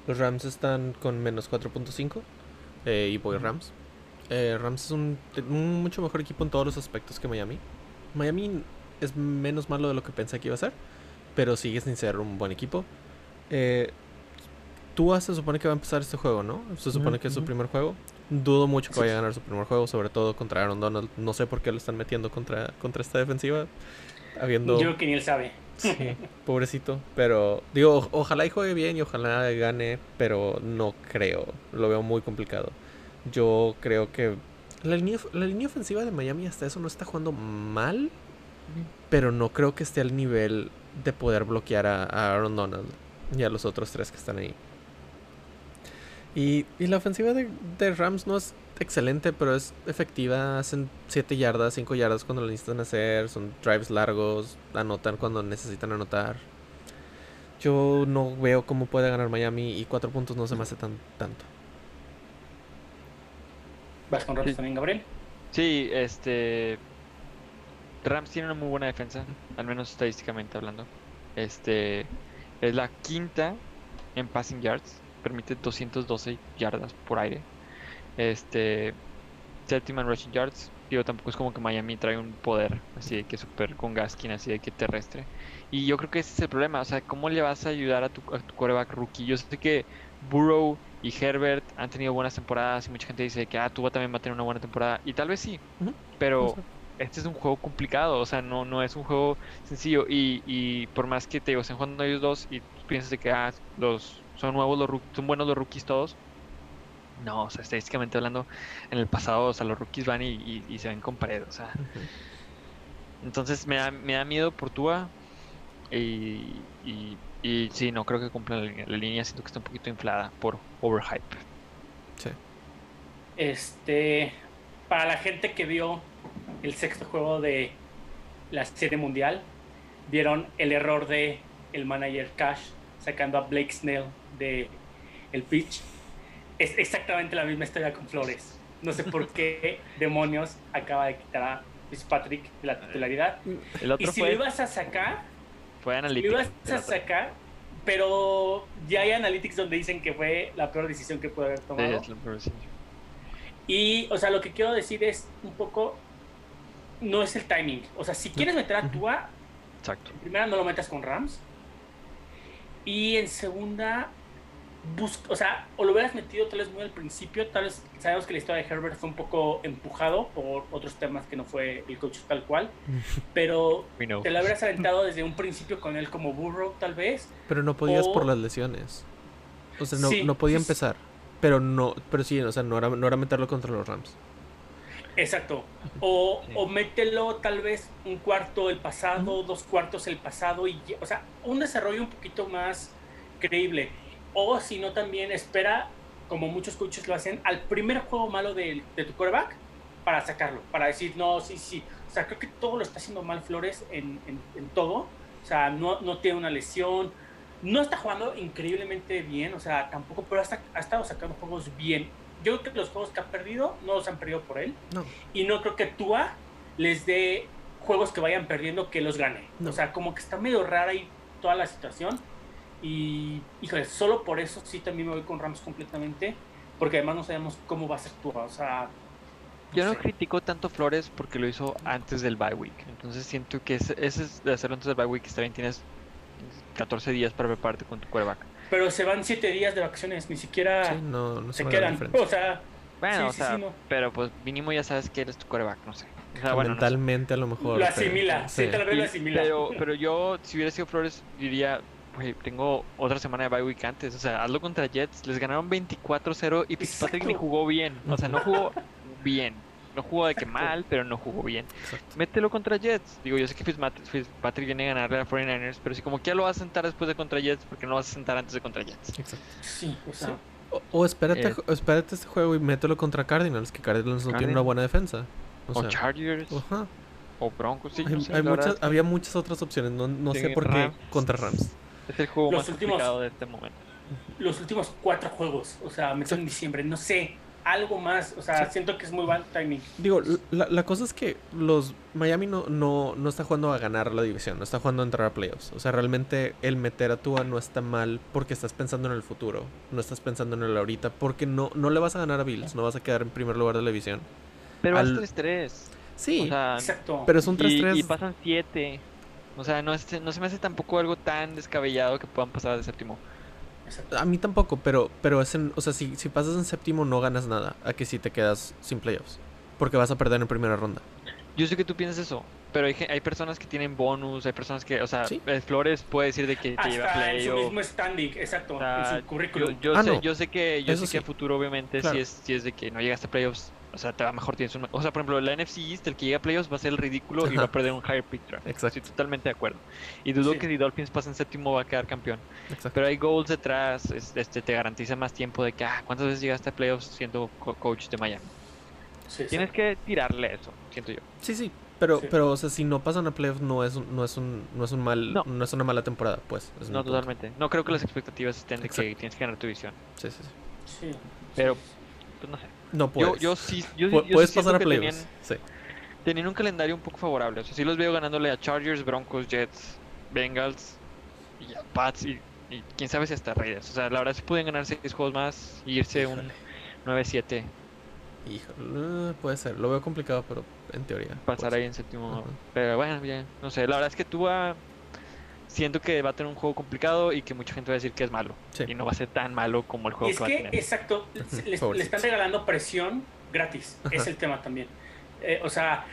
Los Rams están con menos 4.5 eh, y voy Rams. Eh, Rams es un, un mucho mejor equipo en todos los aspectos que Miami. Miami es menos malo de lo que pensé que iba a ser, pero sigue sin ser un buen equipo. Eh, Tua se supone que va a empezar este juego, ¿no? Se supone que es su primer juego. Dudo mucho que vaya a ganar su primer juego, sobre todo contra Aaron Donald. No sé por qué lo están metiendo contra, contra esta defensiva. Habiendo... Yo creo que ni él sabe. Sí, pobrecito. Pero, digo, ojalá y juegue bien y ojalá gane, pero no creo. Lo veo muy complicado. Yo creo que la línea, la línea ofensiva de Miami hasta eso no está jugando mal, pero no creo que esté al nivel de poder bloquear a, a Aaron Donald y a los otros tres que están ahí. Y, y la ofensiva de, de Rams no es excelente, pero es efectiva. Hacen 7 yardas, 5 yardas cuando lo necesitan hacer. Son drives largos, anotan cuando necesitan anotar. Yo no veo cómo puede ganar Miami y 4 puntos no se me hace tan tanto. ¿Vas con Rams también, Gabriel? Sí, este. Rams tiene una muy buena defensa, al menos estadísticamente hablando. Este. Es la quinta en passing yards, permite 212 yardas por aire. Este. Séptima en rushing yards. Digo, tampoco es como que Miami trae un poder así de que super con Gaskin, así de que terrestre. Y yo creo que ese es el problema. O sea, ¿cómo le vas a ayudar a tu, a tu quarterback rookie? Yo sé que Burrow y Herbert han tenido buenas temporadas y mucha gente dice que ah, Tua también va a tener una buena temporada. Y tal vez sí. Pero. Este es un juego complicado. O sea, no, no es un juego sencillo. Y, y por más que te digo, estén jugando ellos dos y tú piensas de que ah, los, son nuevos los rookies, son buenos los rookies todos. No, o sea, estadísticamente hablando, en el pasado, o sea, los rookies van y, y- y se ven con pared. O sea, entonces me da, me da miedo por Tua. Y, y, y sí, no creo que cumplan la línea. La línea siento que está un poquito inflada por overhype. Sí. Este, para la gente que vio el sexto juego de la serie mundial, vieron el error de el manager Cash sacando a Blake Snell de el pitch. Es exactamente la misma historia con Flores. No sé por qué demonios acaba de quitar a Fitzpatrick de la titularidad. El Y si fue, lo ibas a sacar, fue lo Analytics. ibas el a sacar, pero ya hay analytics donde dicen que fue la peor decisión que pudo haber Sí, tomado. es lo peor, sí. Y, o sea, lo que quiero decir es un poco, no es el timing. O sea, si quieres meter a Tua, Exacto. en primera no lo metas con Rams. Y en segunda, busca, o sea, o lo hubieras metido tal vez muy al principio, tal vez sabemos que la historia de Herbert fue un poco empujado por otros temas que no fue el coach tal cual, pero te lo hubieras aventado desde un principio con él como burro tal vez. Pero no podías por las lesiones. O sea, no, Sí, no podía sí. empezar. Pero no, pero sí, o sea, no era, no era meterlo contra los Rams. Exacto. O, Sí. o mételo tal vez un cuarto el pasado, dos cuartos el pasado, y o sea, un desarrollo un poquito más creíble. O si no, también espera, como muchos coaches lo hacen, al primer juego malo de, de tu quarterback para sacarlo, para decir, no, sí, sí. O sea, creo que todo lo está haciendo mal Flores en, en- en todo. O sea, no, no tiene una lesión, no está jugando increíblemente bien, o sea, tampoco, pero ha estado sacando juegos bien. Yo creo que los juegos que ha perdido no los han perdido por él. No. Y no creo que Tua les dé juegos que vayan perdiendo que los gane. No. O sea, como que está medio rara ahí toda la situación. Y, híjole, solo por eso sí también me voy con Rams completamente. Porque además no sabemos cómo va a ser tu. O sea. Yo no sé. critico tanto Flores porque lo hizo antes del bye week. Entonces siento que ese, ese es de hacerlo antes del bye week está bien. Tienes 14 días para prepararte con tu quarterback. Pero se van siete días de vacaciones, ni siquiera Sí, no, no se se quedan. O sea, Bueno, Sí, o sea, sí, no. pero pues mínimo ya sabes que eres tu quarterback, no sé. O sea, bueno, no sé. mentalmente a lo mejor. lo pero- asimila. Sí, tal vez lo asimila. Pero, pero yo, si hubiera sido Flores, diría, güey, tengo otra semana de bye week antes. O sea, hazlo contra Jets. Les ganaron 24-0 y Fitzpatrick ni jugó bien. O sea, no jugó bien. No jugó de que mal, pero no jugó bien. Exacto. Mételo contra Jets. Digo, yo sé que Fitzpatrick viene a ganarle a 49ers, pero si como que ya lo vas a sentar después de contra Jets, porque no lo vas a sentar antes de contra Jets. Exacto. Sí, o sea. Sí. O, o espérate, Eh. espérate este juego y mételo contra Cardinals, que Cardinals no tiene una buena defensa. O, O, sea, Chargers, ajá. o Broncos, sí. Hay- no sé, muchas, había muchas otras opciones, no, no sé por qué contra Rams. Es el juego Los más últimos- complicado de este momento. los últimos cuatro juegos, o sea, me en diciembre, no sé, algo más, o sea, Sí. siento que es muy mal timing. Digo, la, la cosa es que los Miami no, no, no está jugando a ganar la división, no está jugando a entrar a playoffs. O sea, realmente el meter a Tua no está mal porque estás pensando en el futuro, no estás pensando en el ahorita, porque no, no le vas a ganar a Bills, no vas a quedar en primer lugar de la división. Pero Al- vas 3-3. Sí, O sea, Exacto. pero es un y, 3-3. y pasan 7. O sea, no, es- no se me hace tampoco algo tan descabellado que puedan pasar de séptimo. Exacto. A mí tampoco, pero, pero es en, o sea, si, si pasas en séptimo no ganas nada, a que si te quedas sin playoffs, porque vas a perder en primera ronda. Yo sé que tú piensas eso, pero hay, hay personas que tienen bonus, hay personas que, o sea, Sí. eh, Flores puede decir de que te lleva Hasta en su mismo standing, exacto, O sea, en su currículum. Yo, yo Ah, sé, no. yo sé que yo Eso sé que a sí. futuro obviamente Claro. si es si es de que no llegaste a playoffs, o sea, te va mejor tienes un, o sea, por ejemplo, la NFC East, el que llega a playoffs va a ser el ridículo y va a perder un higher pick draft. Exacto. Estoy totalmente de acuerdo. Y dudo Sí. que si Dolphins pasa en séptimo va a quedar campeón. Exacto. Pero hay goals detrás, es- este te garantiza más tiempo de que ah, ¿cuántas veces llegaste a playoffs siendo co- coach de Miami? Sí, Tienes que tirarle eso, siento yo. Sí, sí, pero, Sí. pero, o sea, si no pasan a playoffs no es, un- no es un, no es un mal, No. no. es una mala temporada, pues. es No, totalmente. No creo que las expectativas estén de que tienes que ganar tu división. Sí, sí, sí. Sí, Pero, pues no sé. No puedes. yo sí, yo, Pu- puedes pasar a playoffs. tenían, Sí. tenían un calendario un poco favorable. O sea, sí los veo ganándole a Chargers, Broncos, Jets, Bengals y a Pats y, y quién sabe si hasta Raiders. O sea, la verdad sí pueden ganar seis juegos más y irse un Híjole. 9-7, Híjole, puede ser. Lo veo complicado, pero en teoría. pasar ahí en séptimo. Pero bueno, bien, no sé. La verdad es que Tua siento que va a tener un juego complicado y que mucha gente va a decir que es malo. Sí. Y no va a ser tan malo como el juego Es que va a que, tener. exacto, le, le están regalando presión gratis, es Ajá. el tema también. Eh, o sea,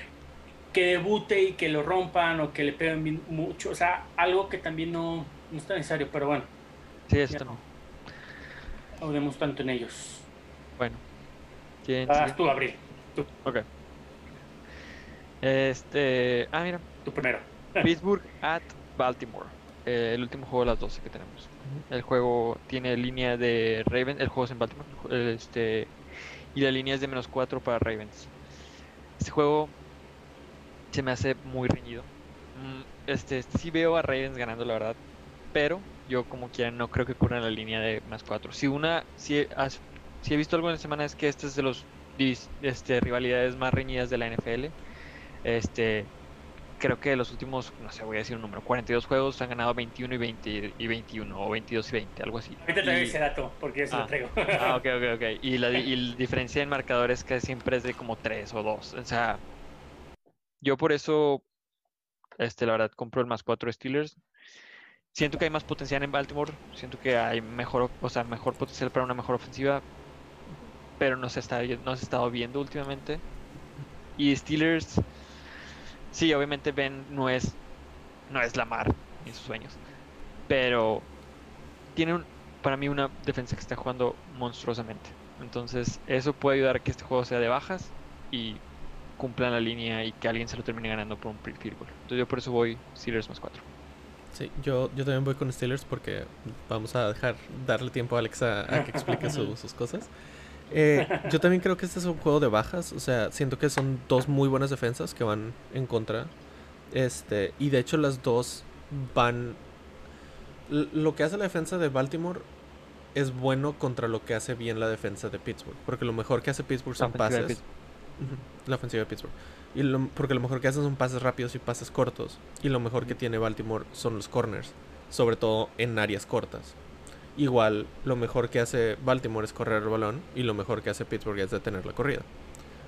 que debute y que lo rompan o que le peguen bien mucho, o sea, algo que también no, no está necesario, pero bueno, Sí, también. no hablemos tanto en ellos. Bueno. ¿Quién sigue? tú, Abril, tú, Ok. Este. Ah, mira. tú primero. Pittsburgh at Baltimore. Eh, el último juego de las 12 que tenemos. El juego tiene línea de Ravens. El juego es en Baltimore. Este, y la línea es de menos 4 para Ravens. Este juego se me hace muy reñido. Mm, Este, sí veo a Ravens ganando, la verdad. Pero yo, como quiera, no creo que cubran la línea de más 4. Si una. Si, has- si he visto algo en la semana es que este es de los este, rivalidades más reñidas de la NFL. Este, creo que de los últimos, no sé, voy a decir un número, 42 juegos han ganado 21 y 20 y 21 o 22 y 20, algo así. Ahorita traigo Y- ese dato, porque eso Ah. lo traigo. Ah, ok, ok, ok. Y la, y la diferencia en marcadores que siempre es de como 3 o 2. O sea, yo por eso, este, la verdad, compro el más 4 Steelers. Siento que hay más potencial en Baltimore. Siento que hay mejor, o sea, mejor potencial para una mejor ofensiva. Pero no se está, no se ha estado viendo últimamente. Y Steelers, sí, obviamente Ben no es, no es Lamar en sus sueños. Pero tiene un, para mí una defensa que está jugando monstruosamente. Entonces, eso puede ayudar a que este juego sea de bajas y cumplan la línea y que alguien se lo termine ganando por un pre- field goal. Entonces, yo por eso voy Steelers más 4. Sí, yo, yo también voy con Steelers porque vamos a dejar darle tiempo a Alexa a que explique su- sus cosas. Eh, yo también creo que este es un juego de bajas, o sea, siento que son dos muy buenas defensas que van en contra. Este, y de hecho las dos van L- lo que hace la defensa de Baltimore es bueno contra lo que hace bien la defensa de Pittsburgh, porque lo mejor que hace Pittsburgh son pases. La ofensiva de Pittsburgh. Y lo, porque lo mejor que hacen son pases rápidos y pases cortos. Y lo mejor que tiene Baltimore son los corners, sobre todo en áreas cortas. Igual, lo mejor que hace Baltimore es correr el balón y lo mejor que hace Pittsburgh es detener la corrida.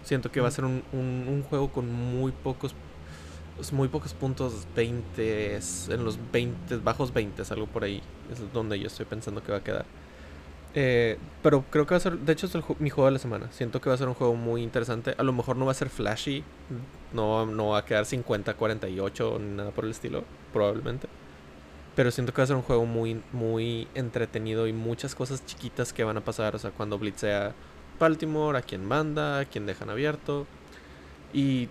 Siento que va a ser un, un, un juego con muy pocos muy pocos puntos, 20, en los 20, bajos 20, algo por ahí. Es donde yo estoy pensando que va a quedar. Eh, pero creo que va a ser, de hecho es mi juego de la semana. Siento que va a ser un juego muy interesante. A lo mejor no va a ser flashy, no, no va a quedar 50-48 ni nada por el estilo, probablemente. Pero siento que va a ser un juego muy, muy entretenido y muchas cosas chiquitas que van a pasar. O sea, cuando blitzea Baltimore, a quien manda, a quien dejan abierto. Y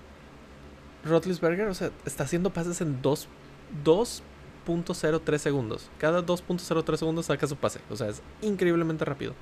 Rotlisberger, o sea, está haciendo pases en 2.03 segundos. Cada 2.03 segundos saca su pase. O sea, es increíblemente rápido.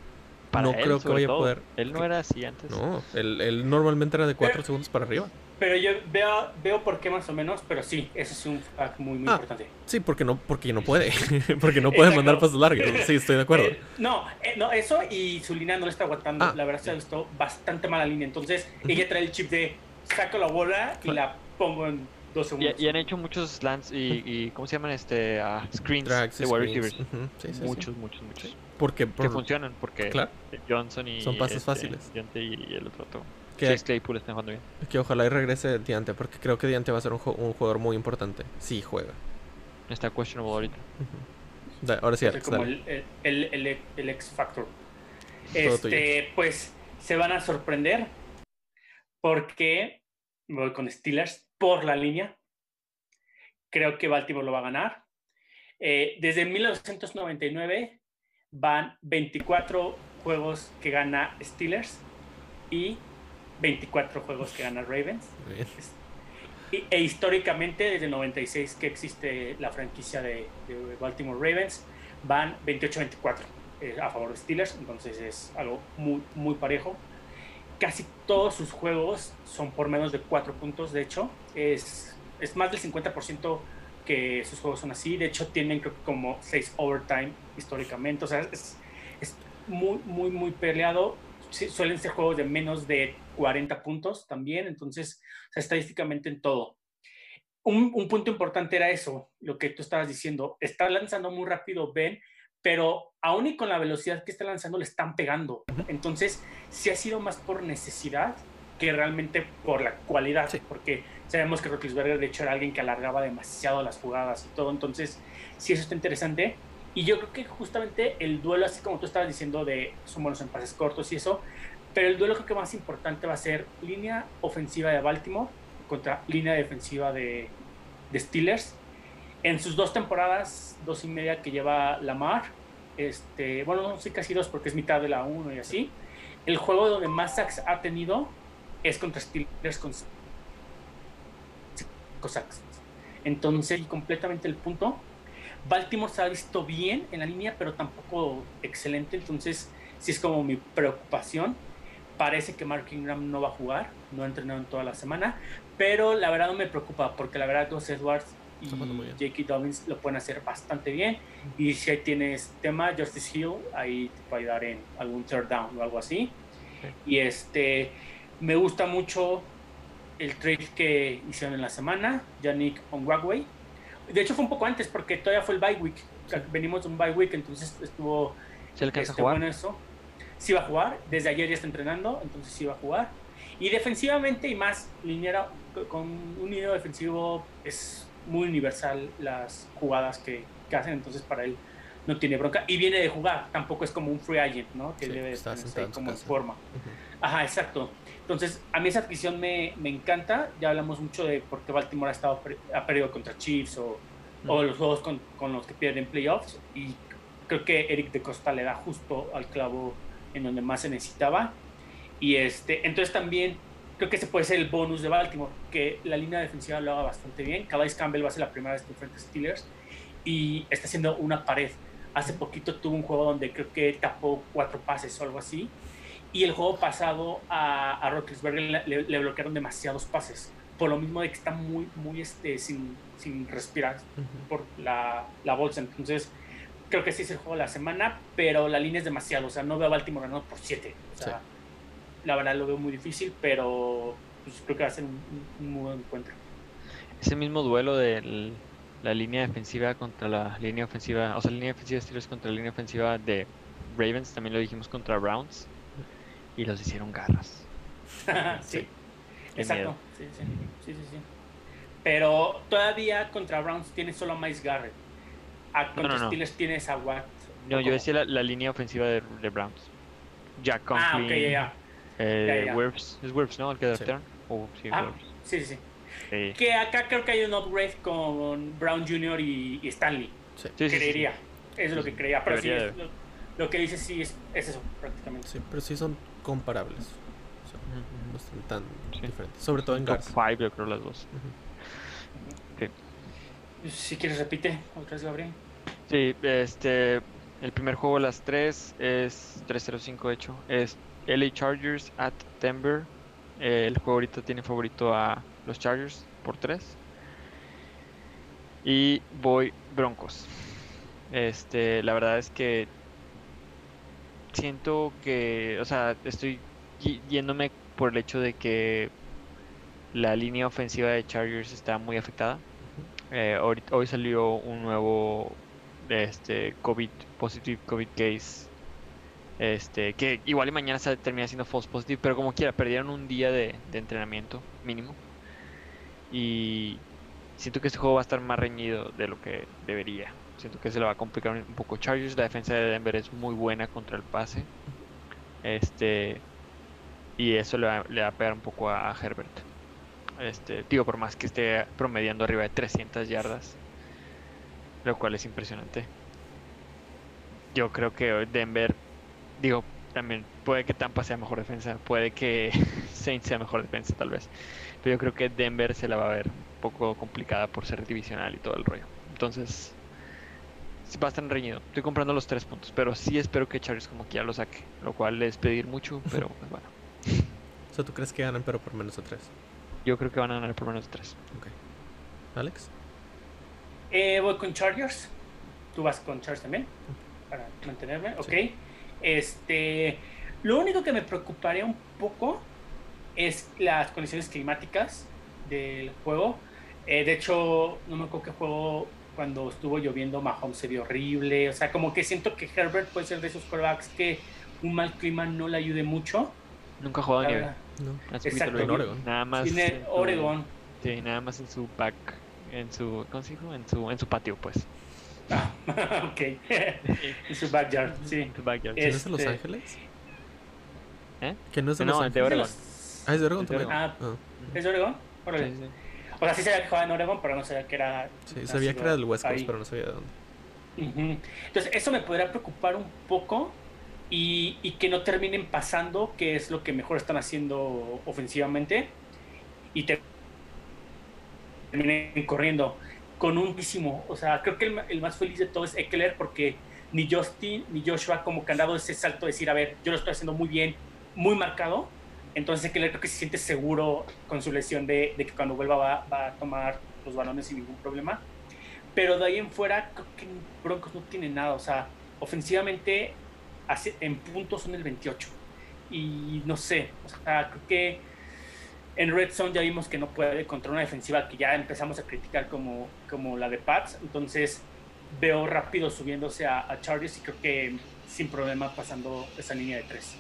no creo que vaya a poder. Él no era así antes. No, él, normalmente era de 4 segundos para arriba. Pero yo veo, veo por qué más o menos, pero sí, ese es un fact muy, muy ah, importante. Sí, porque no, porque no puede. porque no puede mandar pasos largos. Sí, estoy de acuerdo. Eh, no, eh, no, eso y su línea no le está aguantando. Ah. La verdad se ha visto bastante mala línea. Entonces, ella trae el chip de saco la bola y la pongo en dos segundos. Y, han hecho muchos slants y, y, ¿cómo se llaman? este uh, Screens de wide receivers. muchos, muchos, muchos. Porque que funcionan, porque Johnson y son pases este, fáciles. y el otro, otro. Que, Claypool están jugando bien. Que ojalá y regrese Diante, porque creo que Diante va a ser un, un jugador muy importante. Si juega. Está questionable ahorita. ahora sí, Alex, como el, el, el, el, X Factor. Este, pues se van a sorprender porque voy con Steelers por la línea. Creo que Baltimore lo va a ganar. Eh, desde 1999 van 24 juegos que gana Steelers y 24 juegos que gana Ravens. e históricamente, desde el 96 que existe la franquicia de, Baltimore Ravens, van 28-24 eh, a favor de Steelers, entonces es algo muy, muy parejo casi todos sus juegos son por menos de 4 puntos, de hecho. Es, es más del 50% que sus juegos son así. De hecho, tienen como 6 overtime históricamente. O sea, es, es muy, muy, muy peleado. suelen ser juegos de menos de 40 puntos también. Entonces, estadísticamente en todo. Un, un, punto importante era eso, lo que tú estabas diciendo. Está lanzando muy rápido Ben, pero aún y con la velocidad que está lanzando le están pegando. Entonces, sí ha sido más por necesidad que realmente por la cualidad, porque sabemos que Roethlisberger de hecho era alguien que alargaba demasiado las jugadas y todo, entonces sí eso está interesante. Y yo creo que justamente el duelo, así como tú estabas diciendo, de son buenos en pases cortos y eso, pero el duelo creo que más importante va a ser línea ofensiva de Baltimore contra línea defensiva de, de Steelers. En sus dos temporadas, dos y media que lleva Lamar, este, bueno, no sé casi dos porque es mitad de la uno y así. El juego donde más sacks ha tenido es contra Steelers con sacks. Entonces, completamente el punto. Baltimore se ha visto bien en la línea, pero tampoco excelente. Entonces, sí es como mi preocupación. Parece que Mark Ingram no va a jugar, no ha entrenado en toda la semana, pero la verdad no me preocupa porque la verdad Gus Edwards y J.K. Dobbins lo pueden hacer bastante bien. Y si ahí tienes tema Justice Hill, ahí te puede ayudar en algún third down o algo así. Y este, me gusta mucho el trade que hicieron en la semana, Yannick Ongwagway. De hecho fue un poco antes porque todavía fue el bye week. venimos de un bye week, entonces estuvo ¿Se alcanza este, a jugar? bueno eso. Sí va a jugar, desde ayer ya está entrenando, entonces sí va a jugar. Y defensivamente y más liniera, con un línea defensivo es muy universal las jugadas que, que, hacen, entonces para él no tiene bronca. Y viene de jugar, tampoco es como un free agent, ¿no? Que debe estar como en forma. Ajá, exacto. Entonces, a mí esa adquisición me, me, encanta. Ya hablamos mucho de por qué Baltimore ha, estado, ha perdido contra Chiefs o, o los juegos con, con, los que pierden playoffs. Y creo que Eric de Costa le da justo al clavo en donde más se necesitaba. Y este, entonces también creo que ese puede ser el bonus de Baltimore, que la línea defensiva lo haga bastante bien. Calais Campbell va a ser la primera vez que enfrenta a Steelers y está haciendo una pared. Hace poquito tuvo un juego donde creo que tapó cuatro pases o algo así. Y el juego pasado a, a le, bloquearon demasiados pases. Por lo mismo de que está muy, muy este, sin, sin respirar por la, la, bolsa. Entonces, creo que sí es el juego de la semana, pero la línea es demasiado. O sea, no veo a Baltimore ganando por siete. O sea, la verdad lo veo muy difícil, pero pues creo que va a ser un, un muy buen encuentro. Ese mismo duelo de la línea defensiva contra la línea ofensiva, o sea, la línea defensiva de Steelers contra la línea ofensiva de Ravens, también lo dijimos contra Browns, y los hicieron garras. sí, exacto. Sí, sí, sí, sí, sí. Pero todavía contra Browns tienes solo a Miles Garrett. A contra no, no. Steelers tienes a Watt. No, ¿O yo cómo? decía la, la línea ofensiva de, de Browns. Jack Ah, Conklin, ok, ya, ya. eh, Ya, ya. Wirfs, es Wirfs, ¿no? El que Sí. draftearon. Oh, sí, Ah, sí, sí, sí. Sí. Que acá creo que hay un upgrade con Brown Jr. y, y Stanley. Sí, Sí, sí, sí, sí. creería. Eso es lo que creía. Pero sí, es lo, lo que dice sí es, es eso, prácticamente. sí, pero sí son comparables. O sea, no están tan Sí. diferentes. Sobre todo en Top Garza. 5, yo creo, las dos. Ujú. Si quieres, repite otra vez, Gabriel. Sí, este. El primer juego las 3 es 305 hecho. Es LA Chargers at Denver. Eh, el juego ahorita tiene favorito a los Chargers por 3. Y voy Broncos. Este, la verdad es que siento que, o sea, estoy yéndome por el hecho de que la línea ofensiva de Chargers está muy afectada. Eh, hoy salió un nuevo este COVID positive COVID case. Este que igual y mañana se termina siendo false positive pero como quiera perdieron un día de, de entrenamiento mínimo. Y siento que este juego va a estar más reñido de lo que debería. Siento que se le va a complicar un poco Chargers. La defensa de Denver es muy buena contra el pase. Este y eso le va, le va a pegar un poco a Herbert este digo por más que esté promediando arriba de 300 yardas lo cual es impresionante. Yo creo que Denver, digo, también puede que Tampa sea mejor defensa, puede que Saints sea mejor defensa tal vez, pero yo creo que Denver se la va a ver un poco complicada por ser divisional y todo el rollo. Entonces, va a estar reñido. Estoy comprando los tres puntos, pero sí espero que Chargers como quiera lo saque, lo cual es pedir mucho, pero pues bueno, O sea, tú crees que ganan, pero por menos de tres. Yo creo que van a ganar por menos de tres. Ok. Alex. Eh, voy con Chargers. Tú vas con Chargers también. Para mantenerme. Ok. Este. Lo único que me preocuparía un poco es las condiciones climáticas del juego. Eh, de hecho, no me acuerdo qué juego cuando estuvo lloviendo Mahomes se vio horrible. O sea, como que siento que Herbert puede ser de esos quarterbacks que un mal clima no le ayude mucho. Nunca ha jugado nieve. No. Hace Exacto. En Oregon. Nada más. Tiene en su- Oregon. Sí, nada más en su back, en su, ¿cómo se dijo? En su, en su patio, pues. Ah, ok. en su backyard, sí. En su backyard. ¿Que no es de Los Este- Ángeles? ¿Eh? ¿Que no es de No, Los es de Ángeles? Oregon. Ah, es de Oregon Es de también. Ah, Ah, ¿Es de Oregon? Órale. Sí, sí. O sea, sí sabía que jugaba en Oregon, pero no sabía que era. sí, sabía que era del West Coast, ahí. pero no sabía de dónde. Ujú. Entonces, eso me podría preocupar un poco y, y que no terminen pasando, que es lo que mejor están haciendo ofensivamente, y te- terminen corriendo con un muchísimo. O sea, creo que el, el más feliz de todo es Eckler, porque ni Justin ni Joshua, como que han dado ese salto de decir, a ver, yo lo estoy haciendo muy bien, muy marcado. Entonces, Eckler creo que se siente seguro con su lesión de, de que cuando vuelva va, va a tomar los balones sin ningún problema. Pero de ahí en fuera, creo que Broncos no tiene nada. O sea, ofensivamente, en puntos son el 28. Y no sé, o sea, creo que en Red Zone ya vimos que no puede contra una defensiva que ya empezamos a criticar como, como la de Pats. Entonces, veo rápido subiéndose a, Chargers y creo que sin problema pasando esa línea de 3.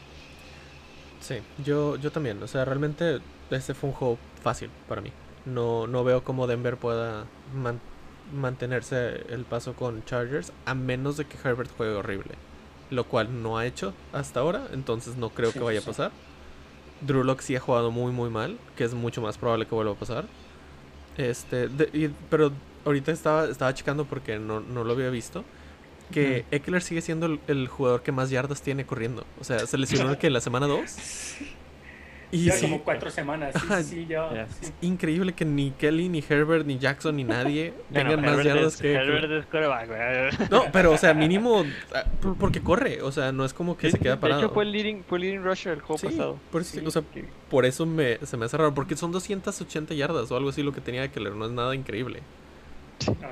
Sí, yo, yo también. O sea, realmente este fue un juego fácil para mí. No, no veo cómo Denver pueda man- mantenerse el paso con Chargers a menos de que Herbert juegue horrible. Lo cual no ha hecho hasta ahora, entonces no creo Sí, que vaya a pasar. Drew Lock sí ha jugado muy muy mal, que es mucho más probable que vuelva a pasar. Este, de- y- pero ahorita estaba, estaba checando porque no, no lo había visto. Que Eckler sigue siendo el, el jugador que más yardas tiene corriendo. O sea, se lesionó el que en la semana 2. Y ya sí, como cuatro semanas. Sí, increíble que ni Kelly, ni Herbert, ni Jackson, ni nadie tengan más Herbert yardas que. Herbert es güey. No, pero o sea, mínimo ah, por- porque corre, o sea, no es como que Sí, se queda De parado. hecho, fue el leading, fue el leading rusher el juego Sí, pasado. por o sea, Que- por eso me, se me hace raro, porque son 280 yardas o algo así lo que tenía Eckler, no es nada increíble.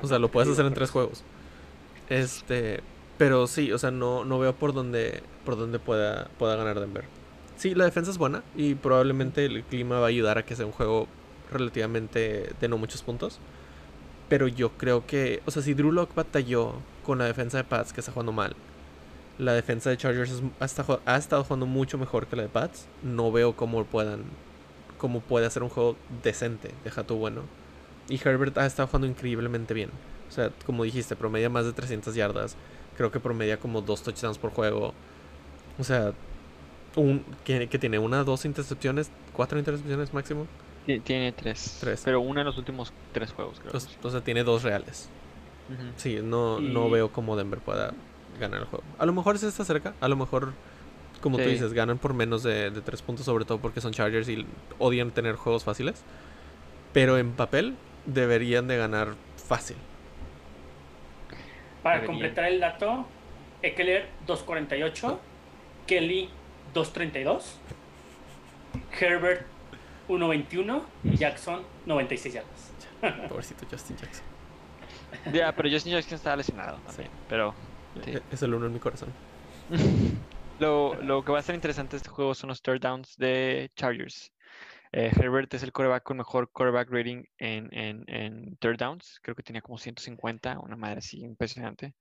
O sea, lo puedes hacer en tres juegos. Este, pero sí, o sea, no, no veo por dónde, por dónde pueda, pueda ganar Denver. Sí, la defensa es buena y probablemente el clima va a ayudar a que sea un juego relativamente de no muchos puntos. Pero yo creo que, o sea, si Drew Lock batalló con la defensa de Pats que está jugando mal, la defensa de Chargers es- ha, estado, ha estado jugando mucho mejor que la de Pats. No veo cómo puedan, cómo puede hacer un juego decente, deja tu bueno. Y Herbert ha estado jugando increíblemente bien. O sea, como dijiste, promedia más de 300 yardas. Creo que promedia como dos touchdowns por juego. O sea, un, que, que tiene una, dos intercepciones, cuatro intercepciones máximo. Ti- Tiene tres. Tres. Pero una en los últimos tres juegos, creo. Entonces, o sea, tiene dos reales. Ujú. Sí, no, no veo cómo Denver pueda ganar el juego. A lo mejor sí está cerca, a lo mejor, como tú dices, ganan por menos de, de tres puntos, sobre todo porque son Chargers y odian tener juegos fáciles. Pero en papel deberían de ganar fácil. Para Deberían. completar el dato, Eckler 248, Kelly 232, Herbert 121 y Jackson 96 yardas. Pobrecito Justin Jackson. Ya, pero Justin Jackson estaba lesionado también. Pero Sí. E- Es el uno en mi corazón. lo, lo que va a ser interesante de este juego son los third downs de Chargers. Eh, Herbert es el quarterback con mejor quarterback rating en, en, en third downs. Creo que tenía como 150, una madre así impresionante.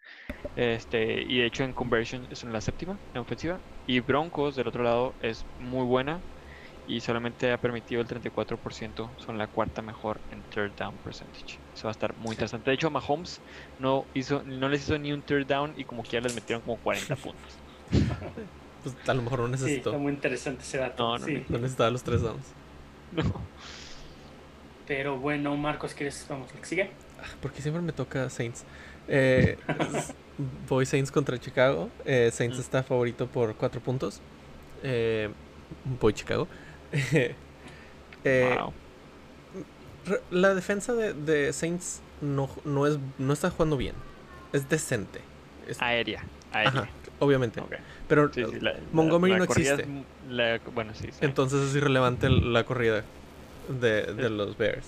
Este, y de hecho en conversion es en la séptima en ofensiva. Y Broncos del otro lado es muy buena y solamente ha permitido el 34%. Son la cuarta mejor en third down percentage. Eso va a estar muy interesante. De hecho, Mahomes no, hizo, no les hizo ni un third down y como quiera les metieron como 40 puntos. Pues a lo mejor no Sí, necesito. está muy interesante ese dato. No, no sí. No necesitaba los tres downs. No. Pero bueno, Marcos, ¿quieres? Vamos, sigue. Porque siempre me toca Saints. Eh, voy Saints contra Chicago. Eh, Saints Mm. está favorito por cuatro puntos. Eh, voy Chicago. Eh, Wow. La defensa de, de Saints no, no, es, no está jugando bien. Es decente. Es- Aérea. Aérea. ajá, obviamente. Pero Sí, sí, la- la- Montgomery la no es existe. bueno, sí. entonces es irrelevante la corrida de, de los Bears.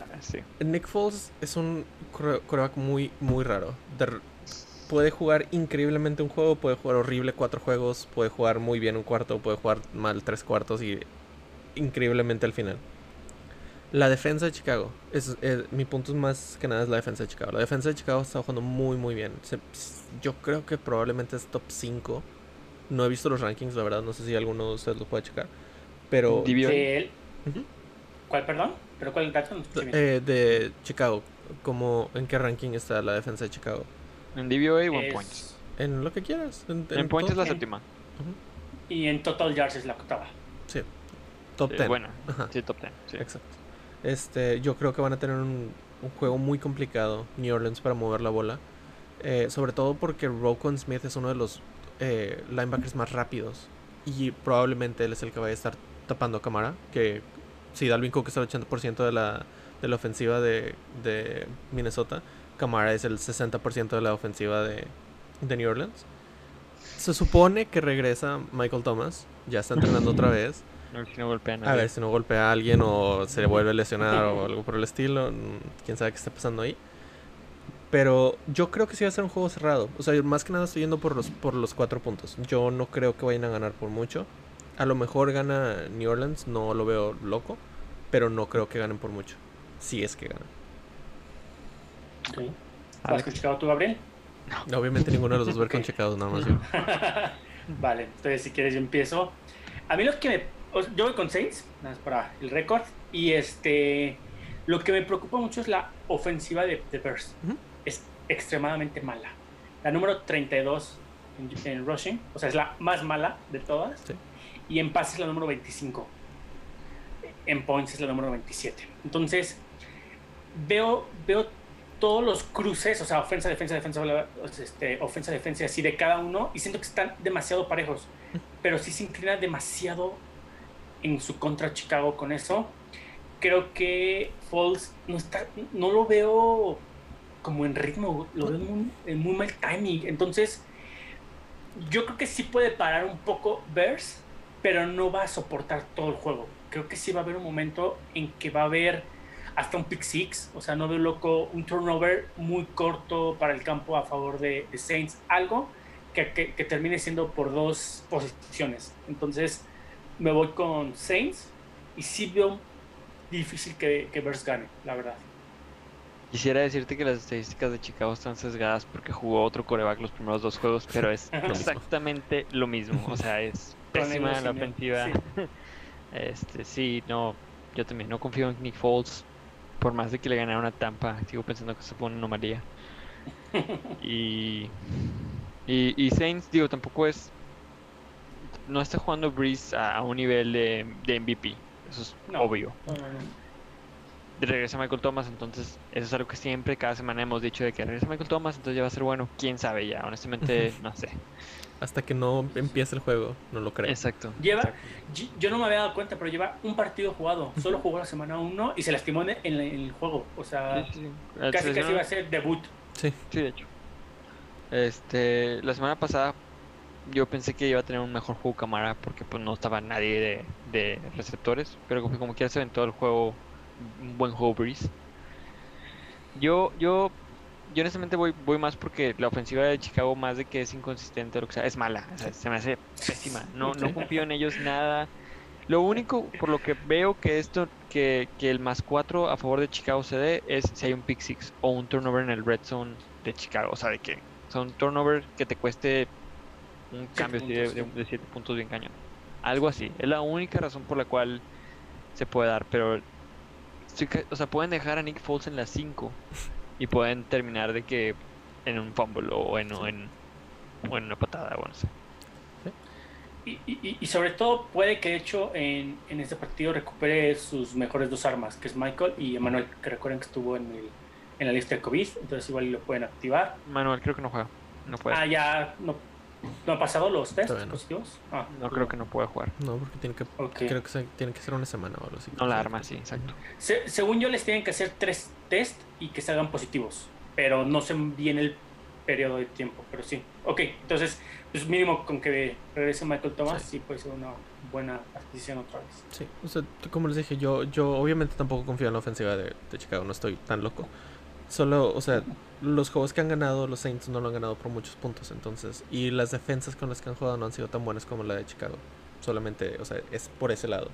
Ah. Nick Foles es un core- coreback muy, muy raro. De puede jugar increíblemente un juego, puede jugar horrible cuatro juegos, puede jugar muy bien un cuarto, puede jugar mal tres cuartos y increíblemente al final. La defensa de Chicago, es, es- mi punto es más que nada es la defensa de Chicago. La defensa de Chicago está jugando muy muy bien. Se- yo creo que probablemente es top 5. No he visto los rankings, la verdad, no sé si alguno de ustedes lo puede checar. Pero De. ¿Cuál, perdón? ¿Pero cuál dato? No eh, de Chicago, como en qué ranking está la defensa de Chicago. En DVOA, one Es- points. En lo que quieras. En, En points es la séptima. Y en Total Yards es la octava. Sí. Top Sí, 10. Bueno, Ajá. sí, top 10. Sí. Exacto. Este, yo creo que van a tener un, juego muy complicado, New Orleans, para mover la bola. Eh, sobre todo porque Rokon Smith es uno de los eh, linebackers más rápidos. Y probablemente él es el que vaya a estar tapando a Camara. Que si Dalvin Cook es el 80% de la, de la ofensiva de, de Minnesota, Camara es el 60% de la ofensiva de, de New Orleans. Se supone que regresa Michael Thomas. Ya está entrenando otra vez. A ver si no golpean a A ver nadie. si no golpea a alguien o se le vuelve a lesionar o algo por el estilo. mm, Quién sabe qué está pasando ahí. Pero yo creo que sí va a ser un juego cerrado. O sea, más que nada estoy yendo por los, por los cuatro puntos. Yo no creo que vayan a ganar por mucho. A lo mejor gana New Orleans, no lo veo loco. Pero no creo que ganen por mucho. Si es que ganan. Ok. ¿Has escuchado tú, Gabriel? Obviamente ninguno de los dos ver con checados, nada más yo. Vale, entonces si quieres yo empiezo. A mí lo que me... Yo voy con Saints, nada más para el récord. Y este... Lo que me preocupa mucho es la ofensiva de, de Bears. Es extremadamente mala. La número 32 en, en rushing, o sea, es la más mala de todas. Sí. Y en pases es la número 25. En points es la número 27. Entonces, veo, veo todos los cruces, o sea, ofensa, defensa, defensa, sea, este, ofensa, defensa, así de cada uno, y siento que están demasiado parejos, pero sí se inclina demasiado en su contra Chicago con eso. Creo que Falls no, está, no lo veo como en ritmo, lo veo en muy mal timing, entonces yo creo que sí puede parar un poco Bears, pero no va a soportar todo el juego. Creo que sí va a haber un momento en que va a haber hasta un pick six, o sea, no veo loco, un turnover muy corto para el campo a favor de, de Saints, algo que, que- que termine siendo por dos posiciones. Entonces, me voy con Saints y sí veo difícil que, que Bears gane, la verdad. Quisiera decirte que las estadísticas de Chicago están sesgadas porque jugó otro coreback los primeros dos juegos, pero es exactamente lo mismo. O sea, es pésima la ofensiva. Este, sí, no, yo también no confío en Nick Foles. Por más de que le ganara una Tampa, sigo pensando que se pone una anomalía. y, y, y Saints, digo, tampoco es. No está jugando Breeze a, un nivel de, de, MVP. Eso es obvio. No, regresa Michael Thomas, entonces eso es algo que siempre, cada semana hemos dicho de que regresa Michael Thomas, entonces ya va a ser bueno. Quién sabe ya, honestamente, no sé. Hasta que no empiece el juego, no lo creo. Exacto. Lleva, Yo no me había dado cuenta, pero lleva un partido jugado. Solo jugó la semana 1 y se lastimó en el, juego. O sea, casi casi iba a ser debut. Sí. Sí, de hecho. Este, la semana pasada yo pensé que iba a tener un mejor juego cámara porque pues no estaba nadie de, de receptores, pero como, como quiera se ven todo el juego un buen juego Breeze. Yo, yo, yo honestamente voy, voy más porque la ofensiva de Chicago, más de que es inconsistente, lo que sea, es mala. se me hace pésima. No, no confío en ellos nada. Lo único por lo que veo que esto, que, que el más 4 a favor de Chicago se dé es si hay un pick six o un turnover en el red zone de Chicago. O sea, de que son turnover que te cueste un cambio de 7 puntos bien cañón. Algo así. Es la única razón por la cual se puede dar. Pero o sea, pueden dejar a Nick Foles en las 5 y pueden terminar de que en un fumble o en, en, una patada o no sé. Y, y, y, sobre todo puede que de hecho en, en, este partido recupere sus mejores dos armas, que es Michael y Emanuel, que recuerden que estuvo en, el, en la lista de COVID, entonces igual lo pueden activar. Manuel creo que no juega. No puede. Ah, ya no, ¿No ha pasado los test positivos? Ah, no creo que no pueda jugar. No, porque tiene que, creo que tiene que ser una semana o algo así. No la arma, sí, exacto. según yo, les tienen que hacer tres test y que salgan positivos. Pero no sé bien el periodo de tiempo, pero sí. Ok, entonces, pues mínimo con que regrese Michael Thomas, sí, puede ser una buena adquisición otra vez. Sí, o sea, como les dije, yo, yo obviamente tampoco confío en la ofensiva de, de Chicago, no estoy tan loco. Solo, o sea, los juegos que han ganado, los Saints no lo han ganado por muchos puntos, entonces. Y las defensas con las que han jugado no han sido tan buenas como la de Chicago. Solamente, o sea, es por ese lado.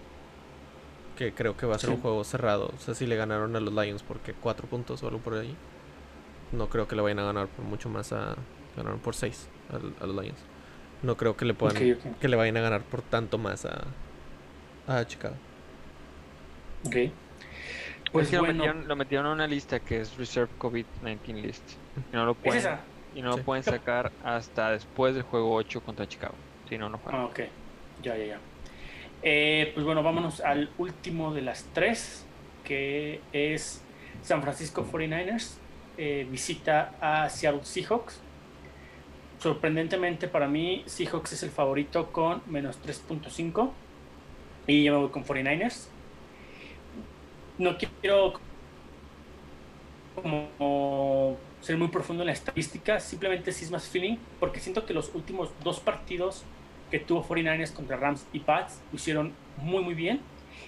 Que creo que va a ser un juego cerrado. O sea, si le ganaron a los Lions porque cuatro puntos o algo por ahí. No creo que le vayan a ganar por mucho más a. Ganaron por seis a, los Lions. No creo que le puedan. Que le vayan a ganar por tanto más a. A Chicago. Ok. Pues lo, metieron, lo, metieron, a una lista que es Reserve COVID-19 List. Y no lo pueden, Y no lo pueden sacar hasta después del juego 8 contra Chicago. Si no, no juegan. Ah, ok. Ya, ya, ya. Eh, pues bueno, vámonos al último de las tres, que es San Francisco 49ers. Eh, visita a Seattle Seahawks. Sorprendentemente para mí, Seahawks es el favorito con menos 3.5. Y yo me voy con 49ers no quiero ser muy profundo en la estadística, simplemente sí es más feeling, porque siento que los últimos dos partidos que tuvo 49ers contra Rams y Pats hicieron muy muy bien,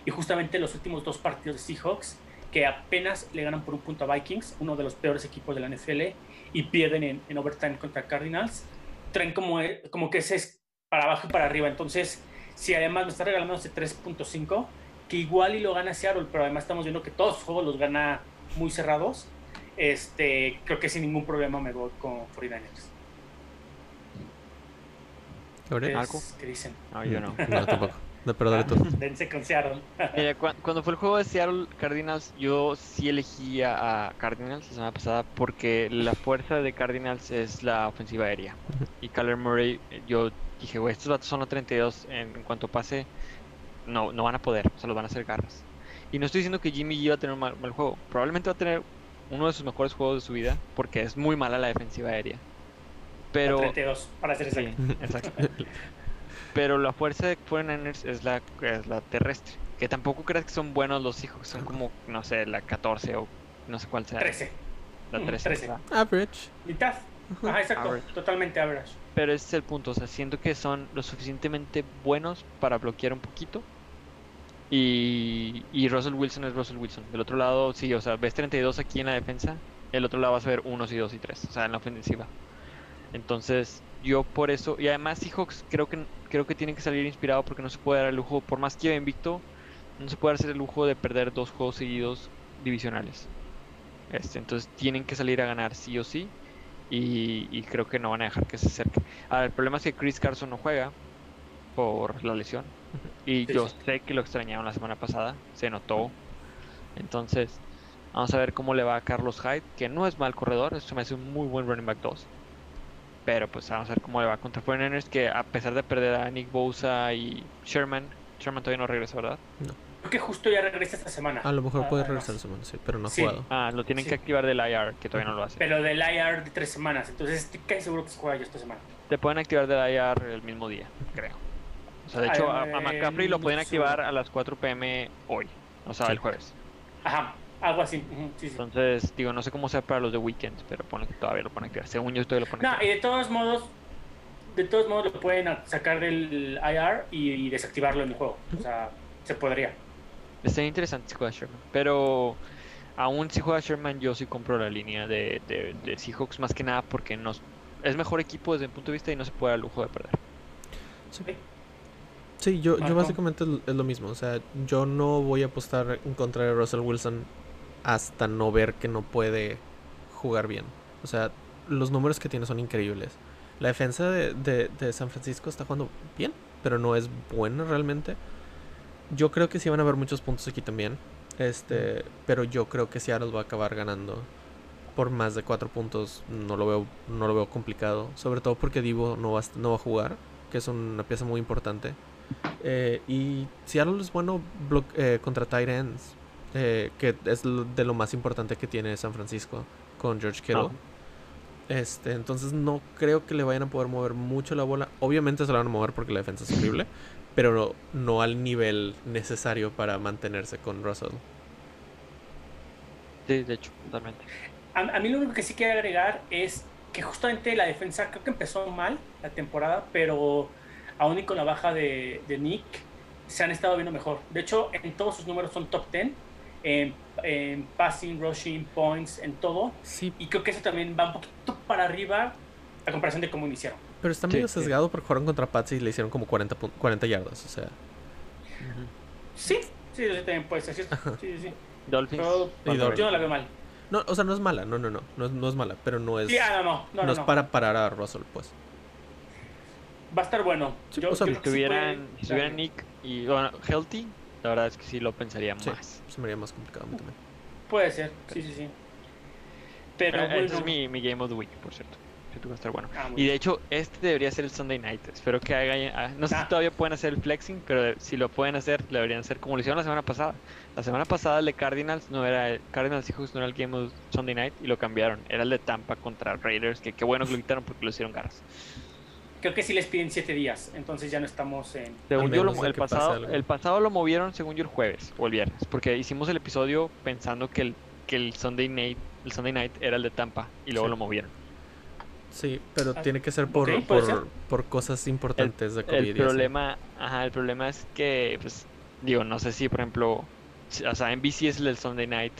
y justamente los últimos dos partidos de Seahawks, que apenas le ganan por un punto a Vikings, uno de los peores equipos de la NFL, y pierden en, en overtime contra Cardinals, traen como, como que ese es para abajo y para arriba, entonces si además me está regalando ese 3.5, que igual y lo gana Seattle, pero además estamos viendo que todos los juegos los gana muy cerrados. Este, creo que sin ningún problema me voy con 49ers. ¿Algo? ¿Qué dicen? No, yo no. no, tampoco. No, pero dale tú. Dense con Seattle. cuando fue el juego de Seattle Cardinals, yo sí elegí a Cardinals la semana pasada porque la fuerza de Cardinals es la ofensiva aérea. Y Kyler Murray, yo dije, güey, estos datos son los 32 en, en cuanto pase no, no van a poder, o sea, los van a hacer garras. Y no estoy diciendo que Jimmy G va a tener un mal, juego, probablemente va a tener uno de sus mejores juegos de su vida, porque es muy mala la defensiva aérea. Pero... 32, para ser exacto. Pero la fuerza de 49ers es la, es la terrestre. Que tampoco creas que son buenos los hijos, son como, no sé, la 14 o no sé cuál sea. 13. La 13. 13. Average. Mitad. Ajá, exacto. Totalmente average. Pero ese es el punto, o sea, siento que son lo suficientemente buenos para bloquear un poquito. Y, y Russell Wilson es Russell Wilson. Del otro lado, sí, o sea, ves 32 aquí en la defensa, el otro lado vas a ver 1 y 2 y 3, o sea, en la ofensiva. Entonces, yo por eso, y además Seahawks creo que creo que tienen que salir inspirado porque no se puede dar el lujo, por más que lleve invicto, no se puede hacer el lujo de perder dos juegos seguidos divisionales. Este, entonces tienen que salir a ganar sí o sí. Y, creo que no van a dejar que se acerque. Ahora, el problema es que Chris Carson no juega por la lesión. Y yo sé que lo extrañaron la semana pasada, se notó. Entonces, vamos a ver cómo le va a Carlos Hyde, que no es mal corredor, eso me hace un muy buen running back 2. Pero pues vamos a ver cómo le va contra 49ers, que a pesar de perder a Nick Bosa y Sherman, Sherman todavía no regresa, ¿verdad? No. Creo que justo ya regresa esta semana. A lo mejor puede regresar esta semana, sí, pero no ha jugado. Ah, lo tienen que activar del IR, que todavía no lo hace. Pero del IR de tres semanas, entonces estoy casi seguro que se juega ya esta semana. Te pueden activar del IR el mismo día, creo. O sea, de hecho, a, McCaffrey lo pueden activar a las 4 pm hoy, o sea, el jueves. Ajá, algo así. Entonces, digo, no sé cómo sea para los de weekends, pero pone que todavía lo pueden activar. Según yo, todavía lo activar. No, y de todos modos, de todos modos lo pueden sacar del IR y, desactivarlo en el juego. O sea, se podría. Está interesante si juega Sherman. Pero aún si juega Sherman, yo sí compro la línea de, de, Seahawks más que nada porque nos, es mejor equipo desde mi punto de vista y no se puede dar el lujo de perder. Sí. yo, yo básicamente es lo mismo. O sea, yo no voy a apostar en contra de Russell Wilson hasta no ver que no puede jugar bien. O sea, los números que tiene son increíbles. La defensa de, de San Francisco está jugando bien, pero no es buena realmente. Yo creo que sí van a haber muchos puntos aquí también. Este, pero yo creo que Seattle va a acabar ganando por más de cuatro puntos. No lo veo, no lo veo complicado. Sobre todo porque Divo no va, no va a jugar, que es una pieza muy importante. Eh, y Seattle es bueno eh, contra tight ends, eh, que es de lo más importante que tiene San Francisco con George Kittle. Este, entonces no creo que le vayan a poder mover mucho la bola. Obviamente se la van a mover porque la defensa es horrible pero no, al nivel necesario para mantenerse con Russell. Sí, de hecho, totalmente. A, mí lo único que sí quiero agregar es que justamente la defensa creo que empezó mal la temporada, pero aún y con la baja de, Nick se han estado viendo mejor. De hecho, en todos sus números son top 10. En, passing, rushing, points, en todo. Sí. Y creo que eso también va un poquito para arriba a comparación de cómo iniciaron. Pero está medio sesgado porque jugaron contra Pats y le hicieron como 40, 40 yardas, o sea. Sí, sí, también puede ser cierto. Sí, sí, Dolphins. Yo no la veo mal. No, o sea, no es mala, no, no, no, no, no es mala, pero no es. Ah, no, no, no, es para parar a Russell, pues. Va a estar bueno. yo, o sea, si tuvieran, si tuvieran Nick y bueno, Healthy, la verdad es que sí lo pensaría más. Se me haría más complicado también. Puede ser, sí, sí, sí. Pero, bueno. Ese es mi, mi Game of the Week, por cierto va a estar bueno. Ah, y de hecho, este debería ser el Sunday Night. Espero que hagan. Ah, no sé si ah. todavía pueden hacer el flexing, pero si lo pueden hacer, lo deberían hacer como lo hicieron la semana pasada. La semana pasada el de Cardinals no era el Cardinals Seahawks no era el Game of Sunday Night y lo cambiaron. Era el de Tampa contra Raiders, que qué bueno que lo quitaron porque lo hicieron garras. Creo que sí les piden 7 días, entonces ya no estamos en. Según yo, el, pasado, el pasado lo movieron, según yo, el jueves o el viernes, porque hicimos el episodio pensando que el, que el Sunday Night el Sunday Night era el de Tampa y luego lo movieron. Sí, pero ah, tiene que ser por, por, cosas importantes de COVID. El problema, ajá, el problema es que, pues, digo, no sé si, por ejemplo, o sea, NBC es el Sunday Night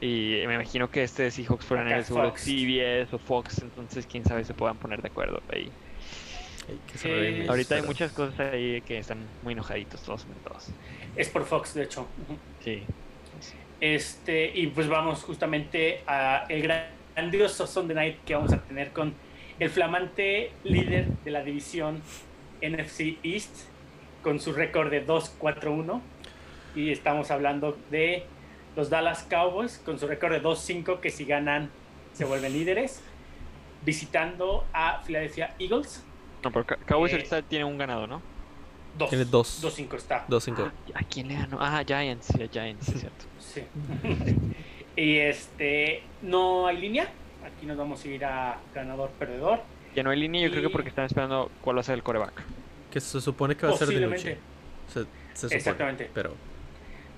y me imagino que este de Seahawks fueran el seguro CBS o Fox, entonces quién sabe se puedan poner de acuerdo ahí. Ahorita hay muchas cosas ahí que están muy enojaditos todos, todos. Es por Fox, de hecho. Sí. Este, y pues vamos justamente a el gran grandioso Sunday Night que vamos a tener con el flamante líder de la división NFC East con su récord de 2-4-1 y estamos hablando de los Dallas Cowboys con su récord de 2-5 que si ganan se vuelven líderes visitando a Philadelphia Eagles. No, pero Cowboys eh, ahorita tiene un ganado, ¿no? Dos. Tiene 2-5 está. 2-5. Ah, ¿A quién le ganó? Ah, Giants, sí, Giants, es cierto. Sí. Y este, no hay línea. Aquí nos vamos a ir a ganador-perdedor. Ya no hay línea, yo creo que porque están esperando cuál va a ser el coreback. Que se supone que va a ser de noche. Se, supone, Exactamente. Pero.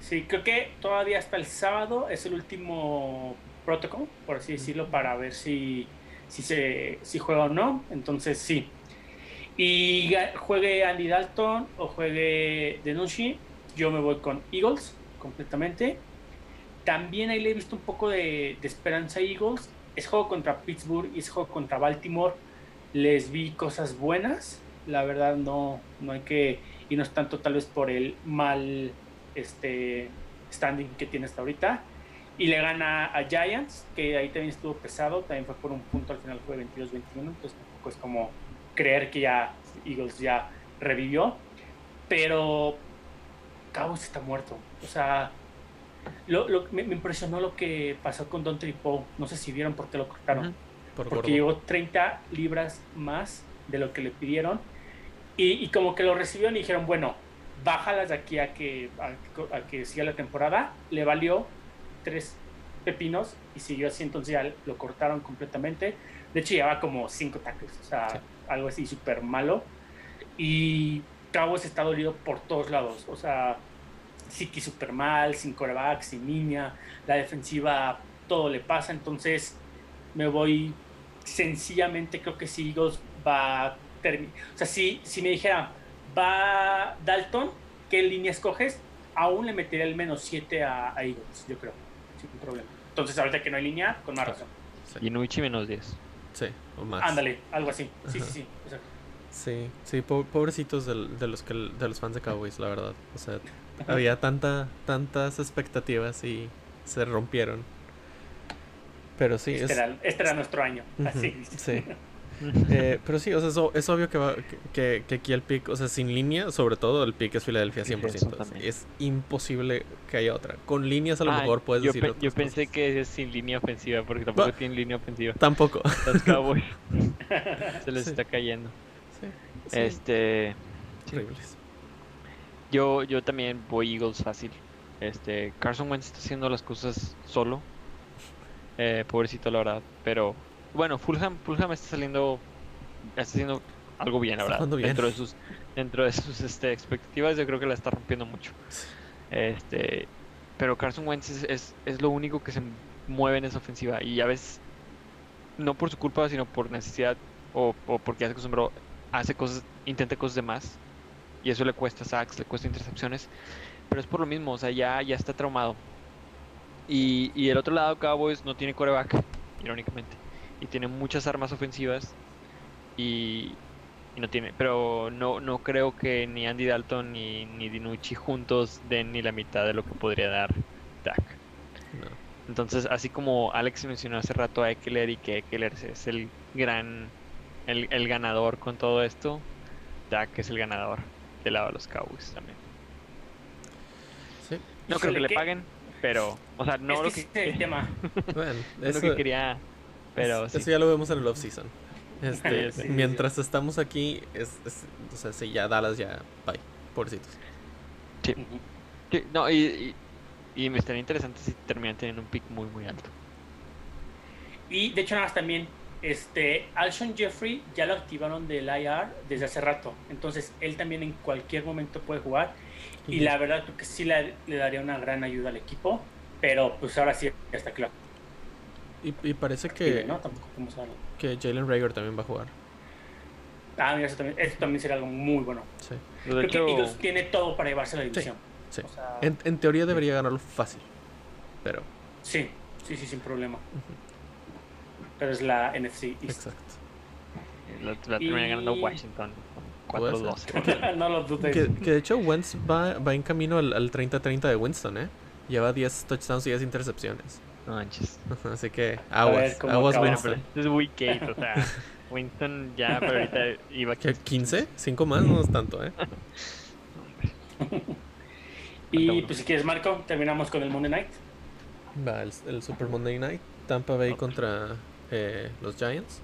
Sí, creo que todavía hasta el sábado es el último protocolo, por así decirlo, para ver si, si, se, si juega o no. Entonces, sí. Y juegue Andy Dalton o juegue Denushi, yo me voy con Eagles completamente. También ahí le he visto un poco de, esperanza a Eagles. Es juego contra Pittsburgh y es juego contra Baltimore. les vi cosas buenas. La verdad no, no hay que irnos tanto tal vez por el mal este, standing que tiene hasta ahorita. Y le gana a Giants, que ahí también estuvo pesado, también fue por un punto, al final fue 22-21, entonces tampoco es como creer que ya Eagles ya revivió. Pero Cowboys está muerto. O sea, lo, lo, me, me, impresionó lo que pasó con Don Poe. No sé si vieron por qué lo cortaron. Uh -huh. por porque llegó 30 libras más de lo que le pidieron. Y, y, como que lo recibieron y dijeron, bueno, bájalas de aquí a que, a, a, que siga la temporada. Le valió tres pepinos y siguió así. Entonces ya lo cortaron completamente. De hecho, llevaba como cinco tackles. O sea, sí. algo así súper malo. Y Cowboys está dolido por todos lados. O sea, Siki super mal, sin coreback, sin línea, la defensiva, todo le pasa. Entonces, me voy sencillamente, creo que si Eagles va a terminar. O sea, si, si me dijera, va Dalton, ¿qué línea escoges? Aún le metería el menos 7 a, a, Eagles, yo creo, sin problema. Entonces, ahorita que no hay línea, con más razón. Sí. Y Nuichi menos 10. Sí, o más. Ándale, algo así. Sí, sí, sí, exacto. Sí, sí, po pobrecitos de, de, los que, de los fans de Cowboys, la verdad. O sea, había tanta, tantas expectativas y se rompieron. Pero sí, este, es... era, este era nuestro año. Así. Sí. eh, pero sí, o sea, es, es obvio que, va, que, que, aquí el pick, o sea, sin línea, sobre todo el pick es Filadelfia 100%. Es, es, imposible que haya otra. Con líneas a lo ah, mejor puedes yo decir. Pe yo pensé cosas. que es sin línea ofensiva, porque tampoco Va. tienen línea ofensiva. Tampoco. Los Cowboys. Se les Sí. está cayendo. Sí, sí, Este. horribles. Yo, yo también voy Eagles fácil. Este, Carson Wentz está haciendo las cosas solo. Eh, pobrecito, la verdad. Pero bueno, Fulham, Fulham está saliendo, está haciendo algo bien, la verdad. bien. Dentro de sus, dentro de sus este, expectativas, yo creo que la está rompiendo mucho. Este, pero Carson Wentz es, es, es lo único que se mueve en esa ofensiva y a veces no por su culpa, sino por necesidad o, o porque ya se acostumbró, hace cosas, intenta cosas de más y eso le cuesta sacks, le cuesta intercepciones, pero es por lo mismo, o sea, ya, ya está traumado. Y, y el otro lado, Cowboys no tiene coreback, irónicamente, y tiene muchas armas ofensivas y, y no tiene, pero no, no creo que ni Andy Dalton ni, ni Dinucci juntos den ni la mitad de lo que podría dar Dak. No. Entonces, así como Alex mencionó hace rato a Eckler y que Eckler es el gran, el, el ganador con todo esto, Dak es el ganador del lado los Cowboys también. Sí. No creo que le paguen, pero, o sea, no es lo que el tema. Bueno, no eso, lo que quería, pero eso sí. ya lo vemos en el off-season. Este, Sí, sí, mientras estamos aquí, es, es- o sea, si ya Dallas ya, bye, pobrecitos. Sí. Sí, no, y, y, y me estaría interesante si terminan teniendo un pick muy, muy alto. Y de hecho, nada más también, este, Alshon Jeffrey ya lo activaron del IR desde hace rato. Entonces, él también en cualquier momento puede jugar. Y la verdad, creo que sí le, le daría una gran ayuda al equipo. Pero pues ahora sí, ya está claro. Y, y parece Que, que, ¿no? Tampoco podemos saberlo. que Jalen Rager también va a jugar. Ah, mira, eso también, eso también sería algo muy bueno. Sí. De Creo hecho, que Eagles tiene todo para llevarse la división. sí. O sea, En, en teoría debería ganarlo fácil. Pero, sí, sí, sí, sin problema. Pero es la NFC East. exacto. la, la termina ganando Y- Washington Puede 4-12. no lo dudes. Que, que de hecho Wentz va, va en camino al, al 30-30 de Winston, ¿eh? Lleva 10 touchdowns y 10 intercepciones. No manches. Así que aguas, aguas Winston. es Week 8, o sea, Winston ya, pero ahorita iba ¿Qué, ¿15? ¿5 más? No es tanto, ¿eh? Y pues si quieres, Marco, terminamos con el Monday Night. Va el, el Super Monday Night. Tampa Bay contra eh, los Giants.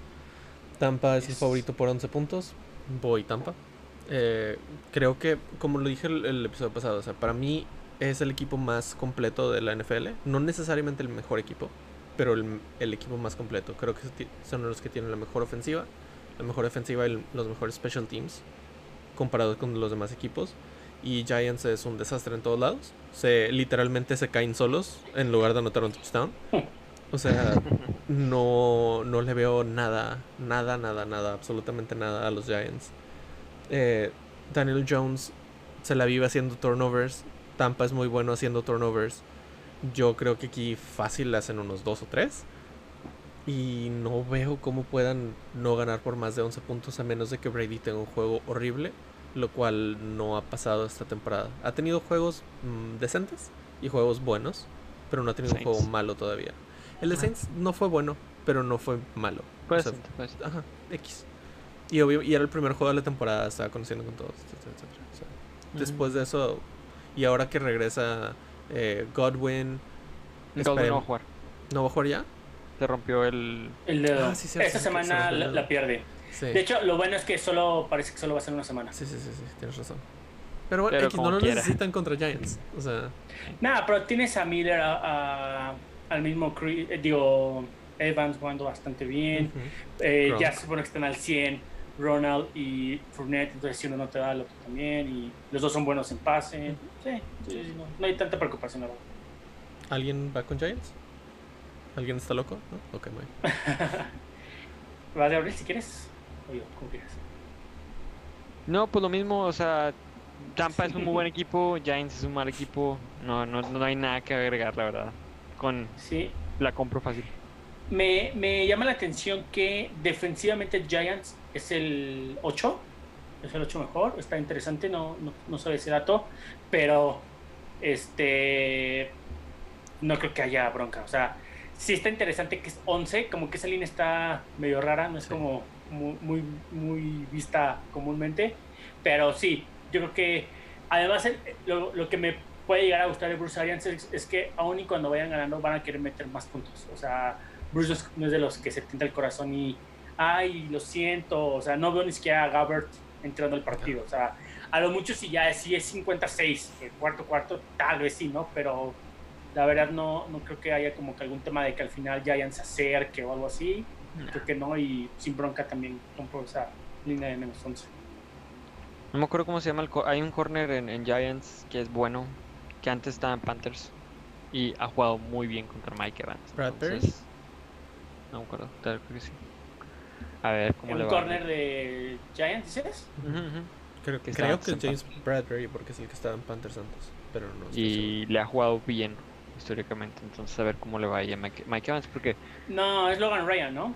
Tampa es el favorito por 11 puntos. Voy Tampa. Eh, creo que, como lo dije el, el episodio pasado, o sea, para mí es el equipo más completo de la NFL. No necesariamente el mejor equipo, pero el, el equipo más completo. Creo que son los que tienen la mejor ofensiva, la mejor defensiva y el- los mejores special teams comparado con los demás equipos. Y Giants es un desastre en todos lados. Se literalmente se caen solos en lugar de anotar un touchdown. O sea, no, no le veo nada, nada, nada, nada, absolutamente nada a los Giants. Eh, Daniel Jones se la vive haciendo turnovers. Tampa es muy bueno haciendo turnovers. Yo creo que aquí fácil le hacen unos dos o tres. Y no veo cómo puedan no ganar por más de 11 puntos a menos de que Brady tenga un juego horrible, lo cual no ha pasado esta temporada. Ha tenido juegos mm, decentes y juegos buenos, pero no ha tenido un juego malo todavía. El de Saints no fue bueno, pero no fue malo. Puede O sea, ser, puede ser. Ajá, X. Y, obvio, y era el primer juego de la temporada, estaba conociendo con todos, etcétera, etcétera. O sea, Después de eso, y ahora que regresa eh, Godwin, Godwin no va a jugar. ¿no va a jugar ya? Se rompió el. El dedo. Ah, sí, Esta sí, semana la, pierde. Sí. De hecho, lo bueno es que solo parece que solo va a ser una semana. sí, sí, sí, sí, tienes razón. Pero bueno, Pero X, no lo quiera. necesitan contra Giants. O sea, Nada, pero tienes a Miller, a- a- al mismo Chris- eh, digo, Evans jugando bastante bien. Eh, ya se supone que están al 100, Ronald y Fournette, entonces si uno no te da, el otro también. Y los dos son buenos en pase. Sí, sí, sí, no, no hay tanta preocupación, la verdad. ¿alguien va con Giants? ¿Alguien está loco? ¿No? Ok, muy bien. ¿Vas de abrir si quieres? O yo, como quieras. No, pues lo mismo, o sea, Tampa es un muy buen equipo, Giants es un mal equipo, no, no, no hay nada que agregar, la verdad. Con Sí, la compro fácil. Me, me llama la atención que defensivamente Giants es el 8, es el 8 mejor, está interesante, no, no, no sabe ese dato, pero este no creo que haya bronca, o sea, sí está interesante que es 11, como que esa línea está medio rara, no es Sí. como muy, muy, muy vista comúnmente, pero sí, yo creo que además el- lo, lo que me puede llegar a gustar de Bruce Arians es, es que aún y cuando vayan ganando van a querer meter más puntos, o sea, Bruce no es- no de los que se tienta el corazón y, ay, lo siento, o sea, no veo ni siquiera a Gabbert entrando al partido, o sea, a lo mucho si ya es, si es 56, el cuarto cuarto, tal vez sí, ¿no? Pero la verdad no, no creo que haya como que algún tema de que al final Giants se acerque o algo así, creo que no, y sin bronca también compro esa línea de menos 11. No me acuerdo cómo se llama, el hay un corner en, en Giants que es bueno, que antes estaba en Panthers y ha jugado muy bien contra Mike Evans. Bradbury. entonces- No me acuerdo, creo que sí. A ver cómo ¿En le un va. corner de Giants, dices? Ujú, ujú. Creo, Que creo que es en James Bradbury porque es el que estaba en Panthers antes. Pero no Y le ha jugado bien históricamente, entonces a ver cómo le va ahí a Mike, Mike Evans, porque No, es Logan Ryan, ¿no?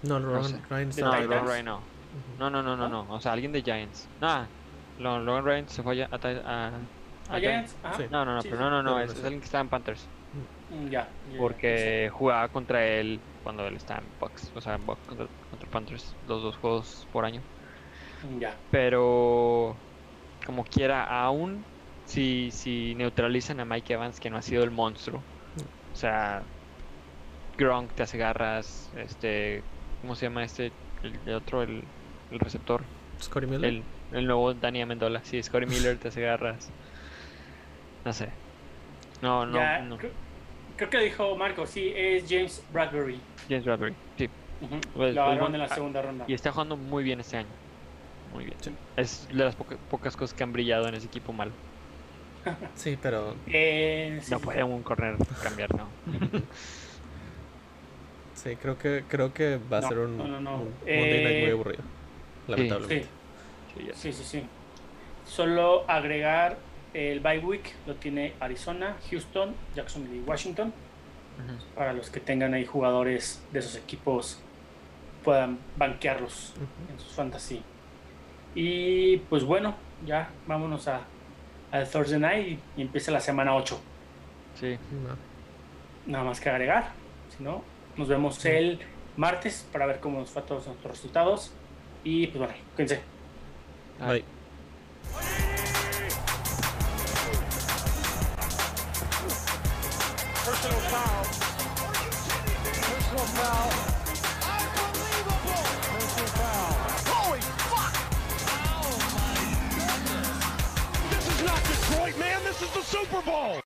seguro. No, no Ryan, sé. Ryan está no, Titans. Logan Ryan no. Ujú. No, no, no, no, ¿No? no. O sea, alguien de Giants. Nah, Lo- Logan Ryan se fue a- ¿A a Giants? Sí. No, no, no, Sí, pero sí. no, no, no, es, es alguien que estaba en Panthers. Mm, Ya. Porque jugaba contra él cuando él estaba en Bucks. O sea, en Bucks contra, contra Panthers. Los dos juegos por año. Mm, Ya. Pero como quiera, aún si, si neutralizan a Mike Evans, que no ha sido el monstruo. O sea, Gronk te hace garras. Este, ¿cómo se llama este? El, el otro, el, el receptor. Scotty Miller. El, el nuevo Danny Amendola. Sí, Scotty Miller te hace garras. No sé. No, no, Ya, no. Creo, creo que dijo Marco, sí, es James Bradbury. James Bradbury. Sí. Pues, Lo pues, agarraron bueno, en la ah, segunda ronda. Y está jugando muy bien este año. Muy bien. Sí. Es de las poca- pocas cosas que han brillado en ese equipo malo. Sí, pero Eh, sí, No sí. puede un corner cambiar, no. sí, creo que creo que va a No, ser un, no, no, no. un Monday Night muy Eh, aburrido. Lamentablemente. Sí, Sí, ya. sí, sí, sí. Solo agregar el bye week lo tiene Arizona, Houston, Jacksonville y Washington. Para los que tengan ahí jugadores de esos equipos puedan banquearlos en sus fantasy. Y pues bueno, ya vámonos a al Thursday night y, empieza la semana 8. Sí. No. Nada más que agregar. Si no, nos vemos el martes para ver cómo nos fue a todos nuestros resultados. Y pues bueno, cuídense. Bye. Personal foul. Personal foul. Holy fuck! Oh my. This is not Detroit, man. This is the Super Bowl.